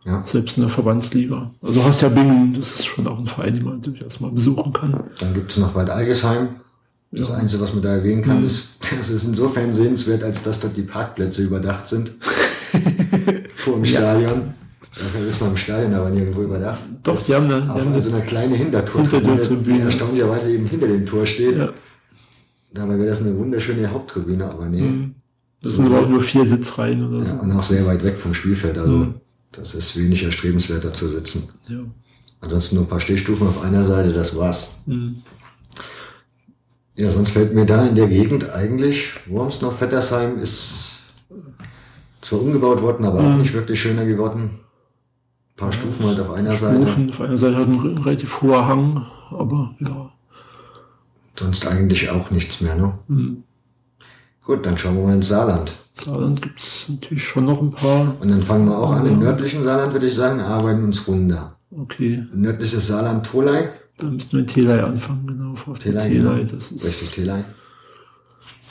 Ja. Selbst in der Verbandsliga. Also du hast ja Bingen, das ist schon auch ein Verein, den man durchaus mal besuchen kann. Dann gibt es noch Wald Algesheim. Das Ja. Einzige, was man da erwähnen kann, Mhm. ist, das ist insofern sehenswert, als dass dort die Parkplätze überdacht sind. Vor dem Stadion. Dafür ist man im Stadion aber nirgendwo überdacht. Doch, Das die haben eine- die auf haben also eine kleine Hintertortribüne, die erstaunlicherweise eben hinter dem Tor steht. Ja. Dabei wäre das eine wunderschöne Haupttribüne, aber nee. Mhm. Das So. sind aber auch nur vier Sitzreihen oder so. Ja, und auch sehr weit weg vom Spielfeld. Also Mhm. Das ist wenig erstrebenswerter zu sitzen. Ja. Ansonsten nur ein paar Stehstufen auf einer Seite, das war's. Mhm. Ja, sonst fällt mir da in der Gegend eigentlich Worms noch Vettersheim ist zwar umgebaut worden, aber auch Mhm. nicht wirklich schöner geworden. Ein paar Stufen halt auf einer Seite. Stufen. Auf einer Seite hat ein relativ hoher Hang, aber ja. Sonst eigentlich auch nichts mehr, ne? Mhm. Gut, dann schauen wir mal ins Saarland. Saarland gibt es natürlich schon noch ein paar. Und dann fangen wir auch an. Im nördlichen Saarland würde ich sagen, arbeiten uns runter. Okay, Nördliches Saarland, Tolai. da müssten wir in Telei anfangen, genau. Der Telei, Telei, genau. das ist, Richtig, Telai.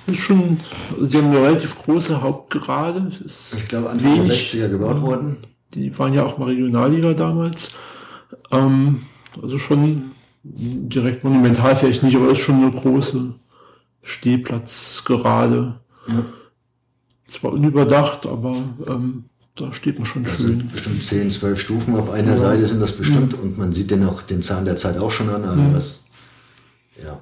ist schon, also die haben eine relativ große Hauptgerade. Ich glaube, Anfang der wenig. 60er gebaut worden. Die waren ja auch mal Regionalliga damals. Ähm, also schon direkt monumental vielleicht nicht, aber ist schon eine große Stehplatzgerade. Ja. Zwar unüberdacht, aber ähm, da steht man schon Das schön. sind bestimmt 10, 12 Stufen auf einer Seite sind das bestimmt und man sieht den auch den Zahn der Zeit auch schon an. Also das, ja.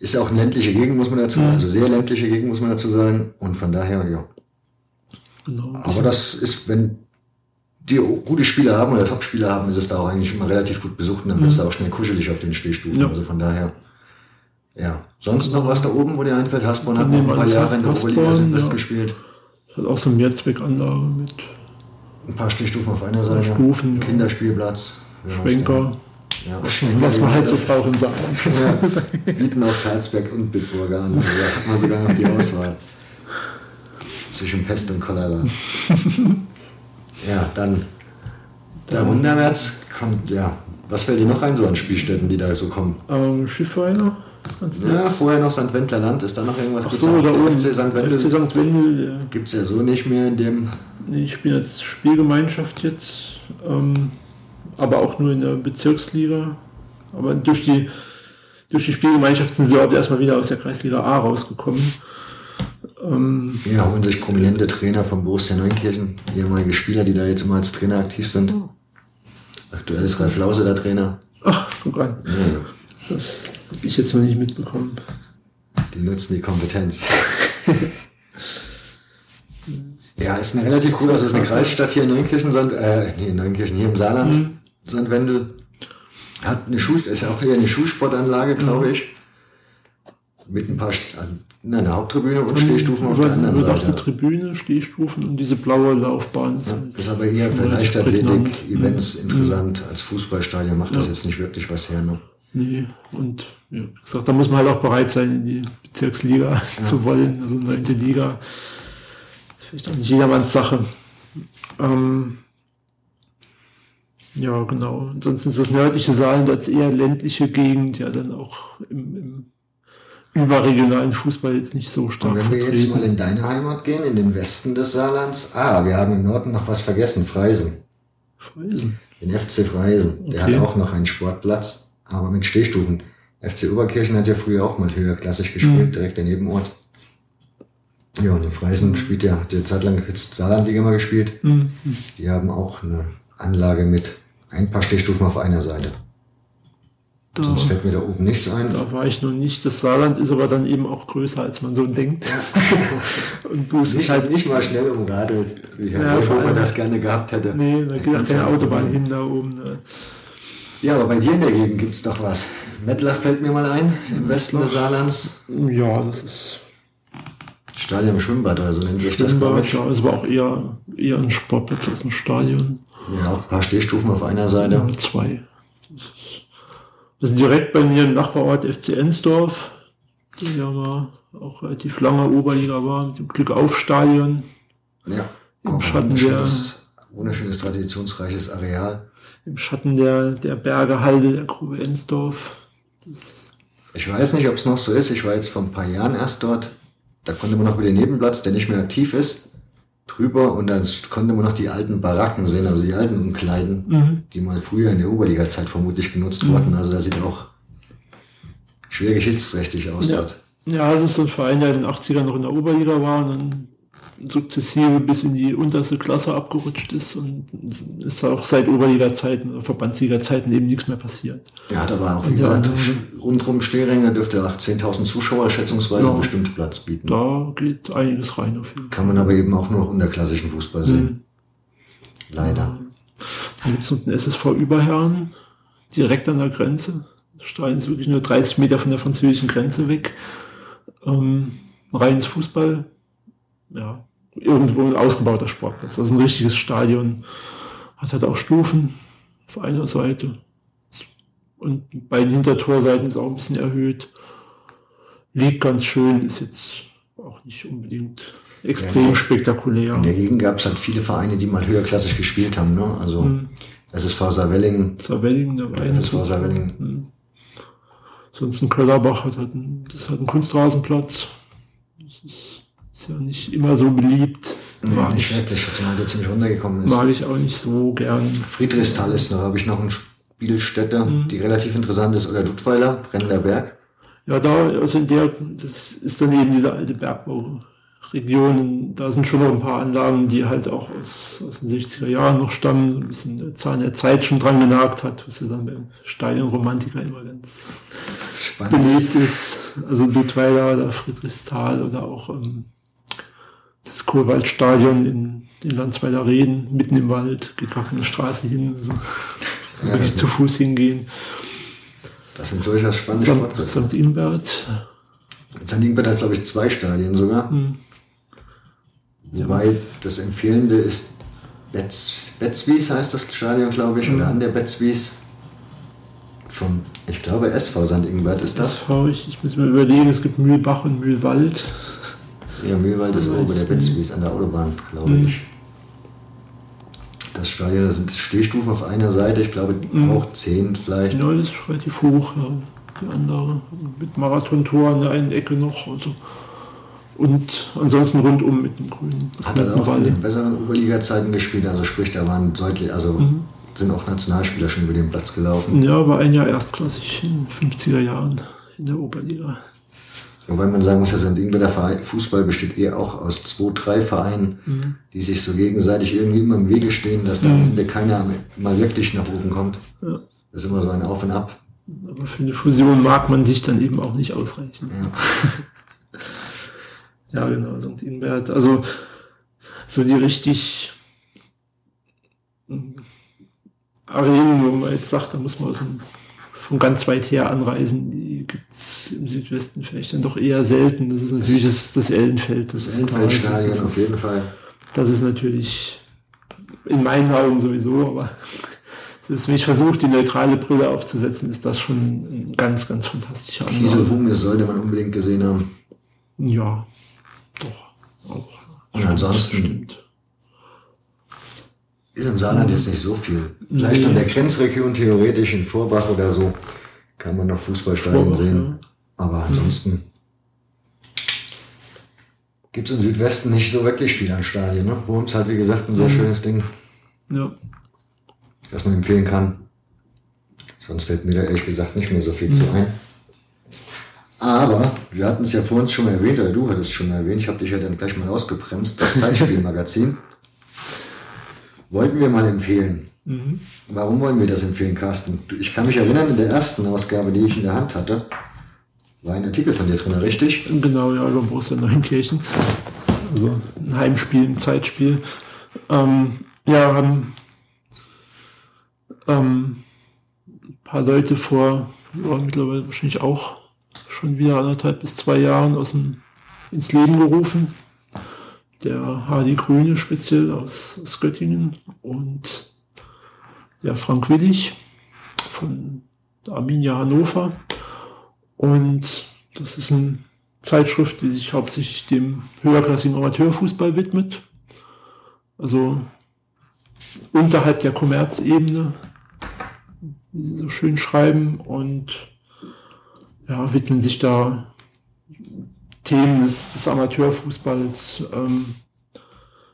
Ist ja auch eine ländliche Gegend, muss man dazu sagen. Also sehr ländliche Gegend, muss man dazu sagen. Und von daher, ja. Genau. Aber das ist, wenn die gute Spieler haben oder Top-Spieler haben, ist es da auch eigentlich immer relativ gut besucht und dann bist du auch schnell kuschelig auf den Stehstufen. Ja. Also von daher, ja. Sonst noch was da oben, wo dir einfällt? Hasborn hat noch ein paar Jahre in der Oberliga Südwest ja. gespielt. hat auch so eine Mehrzweckanlage mit Ein paar Stehstufen auf einer Seite. Stufen, ja. Kinderspielplatz. Ja, Schwenker, Ja, was man halt so braucht im Saarland. Ja, bieten auch Karlsberg und Bitburger an. Also da hat man sogar noch die Auswahl. Zwischen Pest und Cholera. Ja, dann darunterwärts kommt, ja, was fällt dir noch ein so an Spielstätten, die da so kommen? Aber Schiffweiner. Ja, vorher noch St. Wendler Land, ist da noch irgendwas? Ach so, da oben. FC St. Wendel FC St. Wendel, ja. gibt es ja so nicht mehr in dem. Nee, ich bin jetzt Spielgemeinschaft jetzt, ähm, aber auch nur in der Bezirksliga. Aber durch die, durch die Spielgemeinschaft sind sie überhaupt erstmal wieder aus der Kreisliga A rausgekommen. Ähm, Ja, holen sich prominente Trainer von Borussia Neunkirchen, ehemalige Spieler, die da jetzt immer als Trainer aktiv sind. Aktuell ist Ralf Lause der Trainer. ach, guck an, Ja, das habe ich jetzt noch nicht mitbekommen. Die nutzen die Kompetenz. ja, ist eine relativ cool, also ist eine Kreisstadt hier in Neunkirchen, Sand, äh, nee, in Neunkirchen, hier im Saarland, Mhm. St. Wendel. Hat eine Schuh, ist ja auch hier eine Schulsportanlage, Mhm. glaube ich. Mit ein paar, na, eine Haupttribüne und Stehstufen auf der anderen Seite. Tribüne, Stehstufen und diese blaue Laufbahn. halt- Ist aber eher für relativ Leichtathletik, prägnant. Events interessant. Als Fußballstadion macht das jetzt nicht wirklich was her. Ne? Nee, und ja, wie gesagt, da muss man halt auch bereit sein, in die Bezirksliga zu wollen, also neunte Liga. Das ist vielleicht auch nicht jedermanns Sache. Ähm, ja, genau. Ansonsten ist das nördliche Saarland als eher ländliche Gegend ja dann auch im, im überregionalen Fußball jetzt nicht so stark Und wenn wir jetzt mal vertreten. in deine Heimat gehen, in den Westen des Saarlands. Ah, wir haben im Norden noch was vergessen, Freisen. Freisen. Den FC Freisen. Der Okay. hat auch noch einen Sportplatz, aber mit Stehstufen. FC Oberkirchen hat ja früher auch mal höherklassig gespielt, Mhm. direkt daneben Ort. Ja, und in Freisen spielt ja, hat ja zeitlang jetzt Saarlandliga mal gespielt. Mhm. Die haben auch eine Anlage mit ein paar Stehstufen auf einer Seite. Da, Sonst fällt mir da oben nichts ein. da war ich noch nicht. Das Saarland ist aber dann eben auch größer, als man so denkt. und Bus ist halt nicht mal schnell umradelt, wie Herr Ja, Seehofer das gerne gehabt hätte. Nee, da geht auch keine Autobahn hin da oben. Ne. Ja, aber bei dir in der Gegend gibt's doch was. Mettlach fällt mir mal ein, im Westen des Saarlands. Ja, das ist Stadion im Schwimmbad oder so nennt sich das, glaube Schwimmbad, ich. ja, ist aber auch eher, eher ein Sportplatz als ein Stadion. Ja, auch ein paar Stehstufen auf einer Seite. Oder zwei. Das ist, direkt bei mir im Nachbarort FC Ensdorf, der ja mal auch relativ lange Oberliga war, mit dem Glückauf-Stadion. Ja, Im Schatten der- wunderschönes, wunderschönes, traditionsreiches Areal. Im Schatten der, der Berge Halde der Grube Ensdorf. Das, Ich weiß nicht, ob es noch so ist. Ich war jetzt vor ein paar Jahren erst dort. Da konnte man noch über den Nebenplatz, der nicht mehr aktiv ist, drüber und dann konnte man noch die alten Baracken sehen, also die alten Umkleiden, Mhm. die mal früher in der Oberliga-Zeit vermutlich genutzt wurden. Also da sieht auch schwer geschichtsträchtig aus Ja. dort. Ja, es ist so ein Verein, der in den 80ern noch in der Oberliga war und dann sukzessive bis in die unterste Klasse abgerutscht ist und ist auch seit Oberliga-Zeiten oder Verbandsliga-Zeiten eben nichts mehr passiert. Er hat aber auch, wie Und gesagt, sch- rundrum Stehringe dürfte auch 10.000 Zuschauer schätzungsweise Ja. bestimmt Platz bieten. Da geht einiges rein auf jeden Fall. Kann man aber eben auch nur noch unterklassischen Fußball sehen. Leider. Dann gibt es noch den SSV Überherren, direkt an der Grenze. Stein ist wirklich nur 30 Meter von der französischen Grenze weg. Ähm, reines Fußball, ja, irgendwo ein ausgebauter Sportplatz. Das ist ein richtiges Stadion. Hat halt auch Stufen auf einer Seite. Und bei den Hintertorseiten ist auch ein bisschen erhöht. Liegt ganz schön, ist jetzt auch nicht unbedingt extrem Ja. spektakulär. In der Gegend gab es halt viele Vereine, die mal höherklassig gespielt haben. Ne? Also Mhm. SSV Saarwellingen, Saarwellingen, Wein. FSV Saarwellingen. Sonst ein Köllerbach hat halt einen, das hat einen Kunstrasenplatz. Das ist ja nicht immer so beliebt. Nee, Mag, nicht ich, wirklich, zumal der ziemlich runtergekommen ist. mag ich auch nicht so gern. Friedrichsthal ist da, habe ich noch eine Spielstätte, Mhm. die relativ interessant ist. Oder Duttweiler, Brennender Berg. Ja, da, also in der, das ist dann eben diese alte Bergbau Regionen, da sind schon noch ein paar Anlagen, die halt auch aus, aus den 60er Jahren noch stammen, ein bisschen der Zahn der Zeit schon dran genagt hat, was ja dann beim Stadionromantiker immer ganz Spannend. beliebt ist. Also Ludweiler oder Friedrichsthal oder auch ähm, das Kohlwaldstadion in, in Landsweiler Reden, mitten im Wald, geht gar keine Straße hin, also ja, wirklich zu Fuß hingehen. Das sind durchaus spannende St. St. Ingbert. St. Ingbert hat, glaube ich, zwei Stadien sogar. Hm. Wobei ja. das Empfehlende ist Betz, Betzwies heißt das Stadion, glaube ich, mhm. oder an der Betzwies. Vom, ich glaube, SV St. Ingbert ist das. SV, ich, ich muss mir überlegen, es gibt Mühlbach und Mühlwald. Ja, Mühlwald ist oben der Betzwies an der Autobahn, glaube mhm. ich. Das Stadion, da sind Stehstufen auf einer Seite, ich glaube mhm. auch zehn vielleicht. Ja, das ist relativ hoch, ja. Die andere mit Marathontor an der einen Ecke noch. Also. Und ansonsten rundum mit dem grünen. Hat er auch in den besseren Oberliga-Zeiten gespielt, also sprich, da waren deutlich, also mhm. sind auch Nationalspieler schon über den Platz gelaufen. Ja, war ein Jahr erstklassig in den 50er Jahren in der Oberliga. Wobei man sagen muss, der Verein, Fußball besteht eher auch aus zwei, drei Vereinen, mhm. die sich so gegenseitig irgendwie immer im Wege stehen, dass da am Ende keiner mal wirklich nach oben kommt. Ja. Das ist immer so ein Auf und Ab. Aber für eine Fusion mag man sich dann eben auch nicht ausreichen. Ja. Ja, genau, St. Inbert. Also so die richtig hm, Arenen, wo man jetzt sagt, da muss man dem, von ganz weit her anreisen, gibt es im Südwesten vielleicht dann doch eher selten. Das ist natürlich das, das Ellenfeld. Das, das Ellenfeldstadion auf jeden Fall. Das ist natürlich in meinen Augen sowieso, aber selbst wenn ich versuche, die neutrale Brille aufzusetzen, ist das schon ein ganz, ganz fantastischer Anlauf. Diese Hunde sollte man unbedingt gesehen haben. Ja, doch, auch. Und ansonsten ist im Saarland jetzt nicht so viel. Vielleicht nee. an der Grenzregion theoretisch in Vorbach oder so kann man noch Fußballstadien sehen. Ja. Aber ansonsten mhm. gibt es im Südwesten nicht so wirklich viel an Stadien. Ne? Worms halt, wie gesagt, ein sehr mhm. schönes Ding. Ja. Das man empfehlen kann. Sonst fällt mir da ehrlich gesagt nicht mehr so viel mhm. zu ein. Aber wir hatten es ja vor uns schon mal erwähnt, oder du hattest es schon mal erwähnt, ich habe dich ja dann gleich mal ausgebremst, das Zeitspielmagazin. Wollten wir mal empfehlen. Mhm. Warum wollen wir das empfehlen, Carsten? Ich kann mich erinnern, in der ersten Ausgabe, die ich in der Hand hatte, war ein Artikel von dir drin, richtig? Genau, ja, über Borussia Neunkirchen. Also ein Heimspiel, ein Zeitspiel. Ähm, ja, haben ähm, ein paar Leute vor, ja, mittlerweile wahrscheinlich auch schon wieder anderthalb bis zwei Jahren aus dem, ins Leben gerufen. Der Hardy Grüne speziell aus, aus Göttingen und der Frank Willig von Arminia Hannover. Und das ist eine Zeitschrift, die sich hauptsächlich dem höherklassigen Amateurfußball widmet. Also unterhalb der Kommerzebene, wie sie so schön schreiben. Und ja, widmen sich da Themen des, des Amateurfußballs, ähm,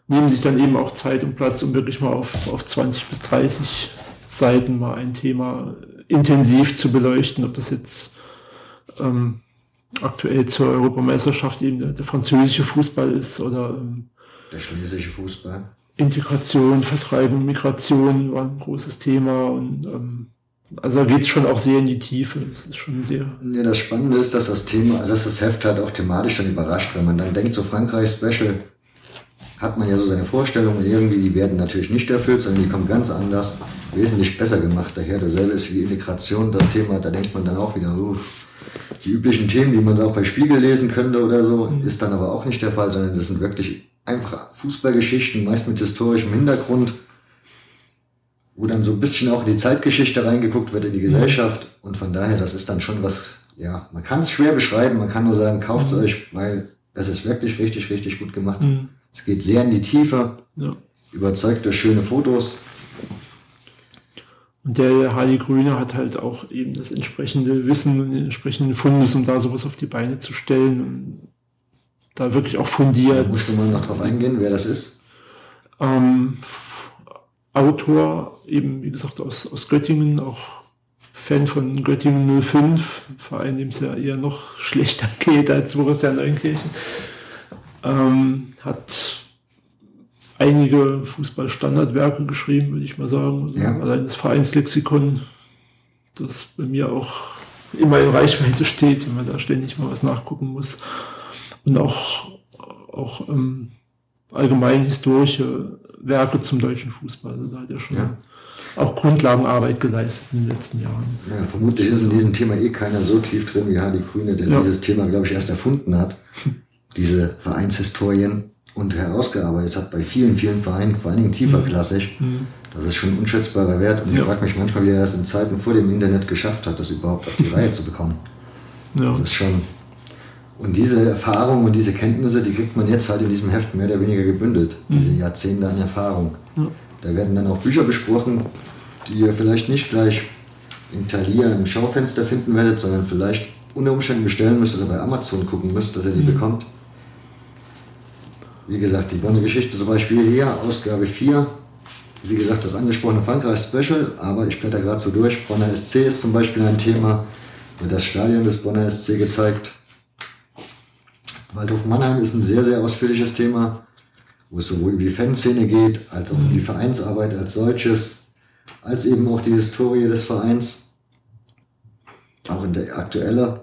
nehmen sich dann eben auch Zeit und Platz, um wirklich mal auf, auf 20 bis 30 Seiten mal ein Thema intensiv zu beleuchten, ob das jetzt ähm, aktuell zur Europameisterschaft eben der, der französische Fußball ist oder ähm, der schlesische Fußball. Integration, Vertreibung, Migration war ein großes Thema und ähm, also da geht es schon auch sehr in die Tiefe. Das ist schon sehr. Ja, das Spannende ist, dass das Thema, also dass das Heft halt auch thematisch dann überrascht, wenn man dann denkt, so Frankreich Special hat man ja so seine Vorstellungen, irgendwie, die werden natürlich nicht erfüllt, sondern die kommen ganz anders, wesentlich besser gemacht. Daher dasselbe ist wie Integration, das Thema, da denkt man dann auch wieder, uh, die üblichen Themen, die man auch bei Spiegel lesen könnte oder so, mhm. ist dann aber auch nicht der Fall, sondern das sind wirklich einfach Fußballgeschichten, meist mit historischem Hintergrund wo dann so ein bisschen auch in die Zeitgeschichte reingeguckt wird, in die Gesellschaft. Und von daher, das ist dann schon was, ja, man kann es schwer beschreiben, man kann nur sagen, kauft es mhm. euch, weil es ist wirklich richtig, richtig gut gemacht. Mhm. Es geht sehr in die Tiefe, ja. überzeugt durch schöne Fotos. Und der Harley Grüne hat halt auch eben das entsprechende Wissen und den entsprechenden Fundus, um da sowas auf die Beine zu stellen und da wirklich auch fundiert. Da musst du mal noch drauf eingehen, wer das ist. Ähm, Autor, eben wie gesagt aus, aus Göttingen, auch Fan von Göttingen 05, Verein, dem es ja eher noch schlechter geht als Borussia Neunkirchen. Ähm, hat einige Fußballstandardwerke geschrieben, würde ich mal sagen. Also ja. Allein das Vereinslexikon, das bei mir auch immer in Reichweite steht, wenn man da ständig mal was nachgucken muss. Und auch, auch ähm, allgemein historische Werke zum deutschen Fußball. Also da hat er schon ja. auch Grundlagenarbeit geleistet in den letzten Jahren. Ja, vermutlich ist in diesem Thema eh keiner so tief drin wie Hardy Grüne, der ja. dieses Thema, glaube ich, erst erfunden hat. Diese Vereinshistorien und herausgearbeitet hat bei vielen, vielen Vereinen, vor allen Dingen tieferklassig. Mhm. mhm. Das ist schon ein unschätzbarer Wert. Und ja. ich frage mich manchmal, wie er das in Zeiten vor dem Internet geschafft hat, das überhaupt auf die Reihe zu bekommen. Ja. Das ist schon. Und diese Erfahrung und diese Kenntnisse, die kriegt man jetzt halt in diesem Heft mehr oder weniger gebündelt. Mhm. Diese Jahrzehnte an Erfahrung. Ja. Da werden dann auch Bücher besprochen, die ihr vielleicht nicht gleich in Thalia im Schaufenster finden werdet, sondern vielleicht unter Umständen bestellen müsst oder bei Amazon gucken müsst, dass ihr die mhm. bekommt. Wie gesagt, die Bonner Geschichte zum Beispiel hier, Ausgabe 4. Wie gesagt, das angesprochene Frankreich-Special, aber ich blätter gerade so durch. Bonner SC ist zum Beispiel ein Thema. Wird das Stadion des Bonner SC gezeigt. Waldhof Mannheim ist ein sehr, sehr ausführliches Thema, wo es sowohl um die Fanszene geht, als auch um die Vereinsarbeit als solches, als eben auch die Historie des Vereins. Auch in der aktuelle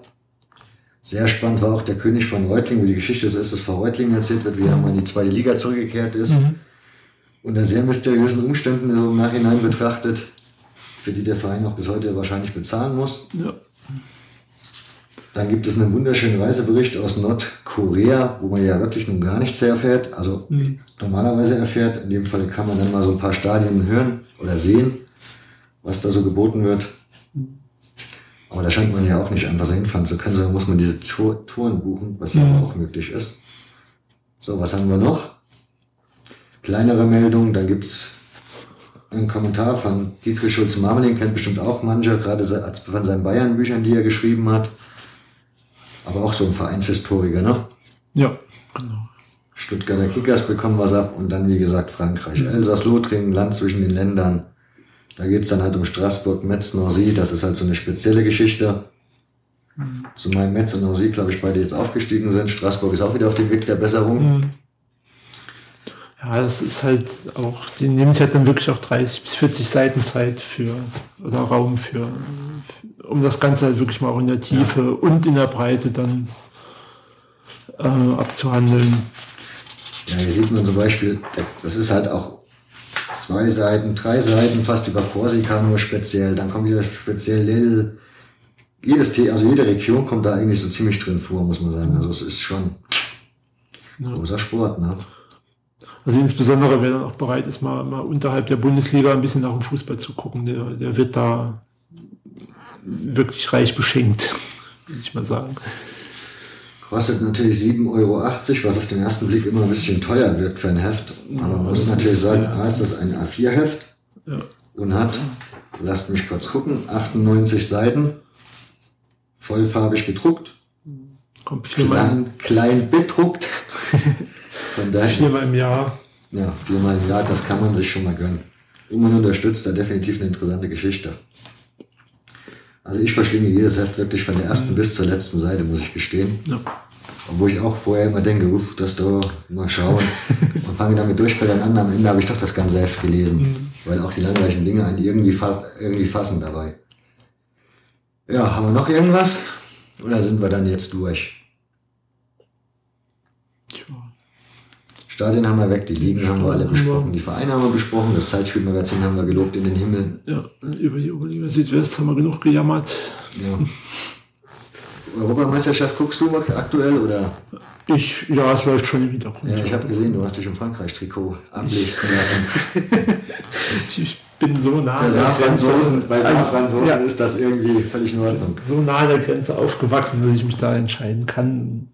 sehr spannend war auch der König von Reutling, wo die Geschichte des SSV Reutling erzählt wird, wie er mal in die zweite Liga zurückgekehrt ist. Mhm. Unter sehr mysteriösen Umständen so im Nachhinein betrachtet, für die der Verein auch bis heute wahrscheinlich bezahlen muss. Ja. Dann gibt es einen wunderschönen Reisebericht aus Nordkorea, wo man ja wirklich nun gar nichts erfährt. Also mhm. normalerweise erfährt. In dem Fall kann man dann mal so ein paar Stadien hören oder sehen, was da so geboten wird. Aber da scheint man ja auch nicht einfach so hinfahren zu können, sondern muss man diese Touren buchen, was ja mhm. auch möglich ist. So, was haben wir noch? Kleinere Meldungen, dann gibt's einen Kommentar von Dietrich Schulz-Marmeling, kennt bestimmt auch manche, gerade von seinen Bayern-Büchern, die er geschrieben hat. Aber auch so ein Vereinshistoriker, ne? Ja, genau. Stuttgarter Kickers bekommen was ab und dann, wie gesagt, Frankreich. Mhm. Elsass-Lothringen, Land zwischen den Ländern. Da geht's dann halt um Straßburg, Metz, Nancy. Das ist halt so eine spezielle Geschichte. Mhm. Zumal Metz und Nancy, glaube ich, beide jetzt aufgestiegen sind. Straßburg ist auch wieder auf dem Weg der Besserung. Mhm. Ja, das ist halt auch, die nehmen sich halt dann wirklich auch 30 bis 40 Seiten Zeit für, oder Raum für, um das Ganze halt wirklich mal auch in der Tiefe ja. und in der Breite dann äh, abzuhandeln. Ja, hier sieht man zum Beispiel, das ist halt auch zwei Seiten, drei Seiten fast über Korsika nur speziell. Dann kommt wieder speziell Lille. Jedes T, also jede Region kommt da eigentlich so ziemlich drin vor, muss man sagen. Also es ist schon ja. großer Sport, ne? Also insbesondere wer dann auch bereit ist, mal, mal unterhalb der Bundesliga ein bisschen nach dem Fußball zu gucken, der, der wird da wirklich reich beschenkt, würde ich mal sagen. Kostet natürlich 7,80 Euro, was auf den ersten Blick immer ein bisschen teuer wirkt für ein Heft. Aber man muss natürlich sagen, A ist das ein A4-Heft ja. und hat, lasst mich kurz gucken, 98 Seiten, vollfarbig gedruckt, Kommt klein, klein bedruckt. Von daher, viermal im Jahr. Ja, viermal im Jahr, das kann man sich schon mal gönnen. Und man unterstützt da definitiv eine interessante Geschichte. Also ich verschlinge jedes Heft wirklich von der ersten mhm. bis zur letzten Seite, muss ich gestehen. Ja. Obwohl ich auch vorher immer denke, uff, das da, mal schauen. und fange damit durchblättern an. Am Ende habe ich doch das ganze Heft gelesen. Mhm. Weil auch die langweiligen Dinge einen irgendwie, fass, irgendwie fassen dabei. Ja, haben wir noch irgendwas? Oder sind wir dann jetzt durch? Stadien haben wir weg, die Ligen haben wir alle besprochen, die Vereine haben wir besprochen, das Zeitspielmagazin haben wir gelobt in den Himmel. Ja, über die Oberliga Südwest haben wir genug gejammert. Ja. Europameisterschaft guckst du aktuell oder? Ich, ja, es läuft schon im Hintergrund. Ja, ich habe gesehen, du hast dich im Frankreich-Trikot ablichten lassen. ich bin so nah. Bei Safransoßen, bei Safransoßen ja. ist das irgendwie völlig in Ordnung. So nah an der Grenze aufgewachsen, dass ich mich da entscheiden kann.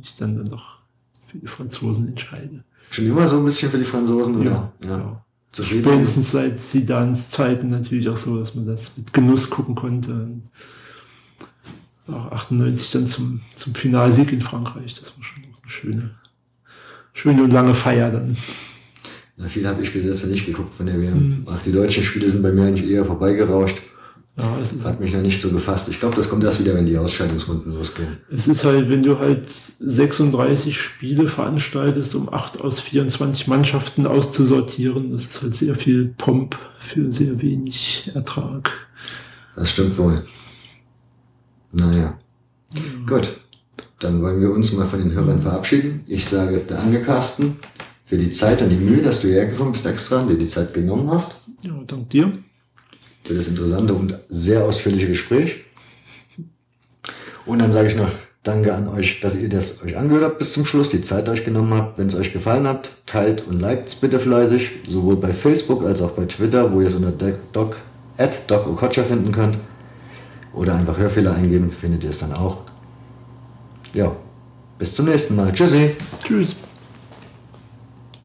Ich dann, dann doch für die Franzosen entscheide. Schon immer so ein bisschen für die Franzosen, oder? Ja. ja. Spätestens seit Sidans Zeiten natürlich auch so, dass man das mit Genuss gucken konnte. Auch 98 dann zum, zum Finalsieg in Frankreich. Das war schon eine schöne, schöne und lange Feier dann. Na, viel habe ich bis jetzt nicht geguckt von der WM. Mhm. Ach, die deutschen Spiele sind bei mir eigentlich eher vorbeigerauscht. Ja, es ist Hat mich noch nicht so gefasst. Ich glaube, das kommt erst wieder, wenn die Ausscheidungsrunden losgehen. Es ist halt, wenn du halt 36 Spiele veranstaltest, um 8 aus 24 Mannschaften auszusortieren, das ist halt sehr viel Pomp für sehr wenig Ertrag. Das stimmt wohl. Naja. Ja. Gut. Dann wollen wir uns mal von den Hörern verabschieden. Ich sage danke, Carsten, für die Zeit und die Mühe, dass du hergekommen bist extra und dir die Zeit genommen hast. Ja, dank dir für das interessante und sehr ausführliche Gespräch. Und dann sage ich noch Danke an euch, dass ihr das euch angehört habt bis zum Schluss, die Zeit euch genommen habt. Wenn es euch gefallen hat, teilt und liked es bitte fleißig, sowohl bei Facebook als auch bei Twitter, wo ihr es unter doc, at doc Okocha finden könnt. Oder einfach Hörfehler eingeben, findet ihr es dann auch. Ja, bis zum nächsten Mal. Tschüssi. Tschüss.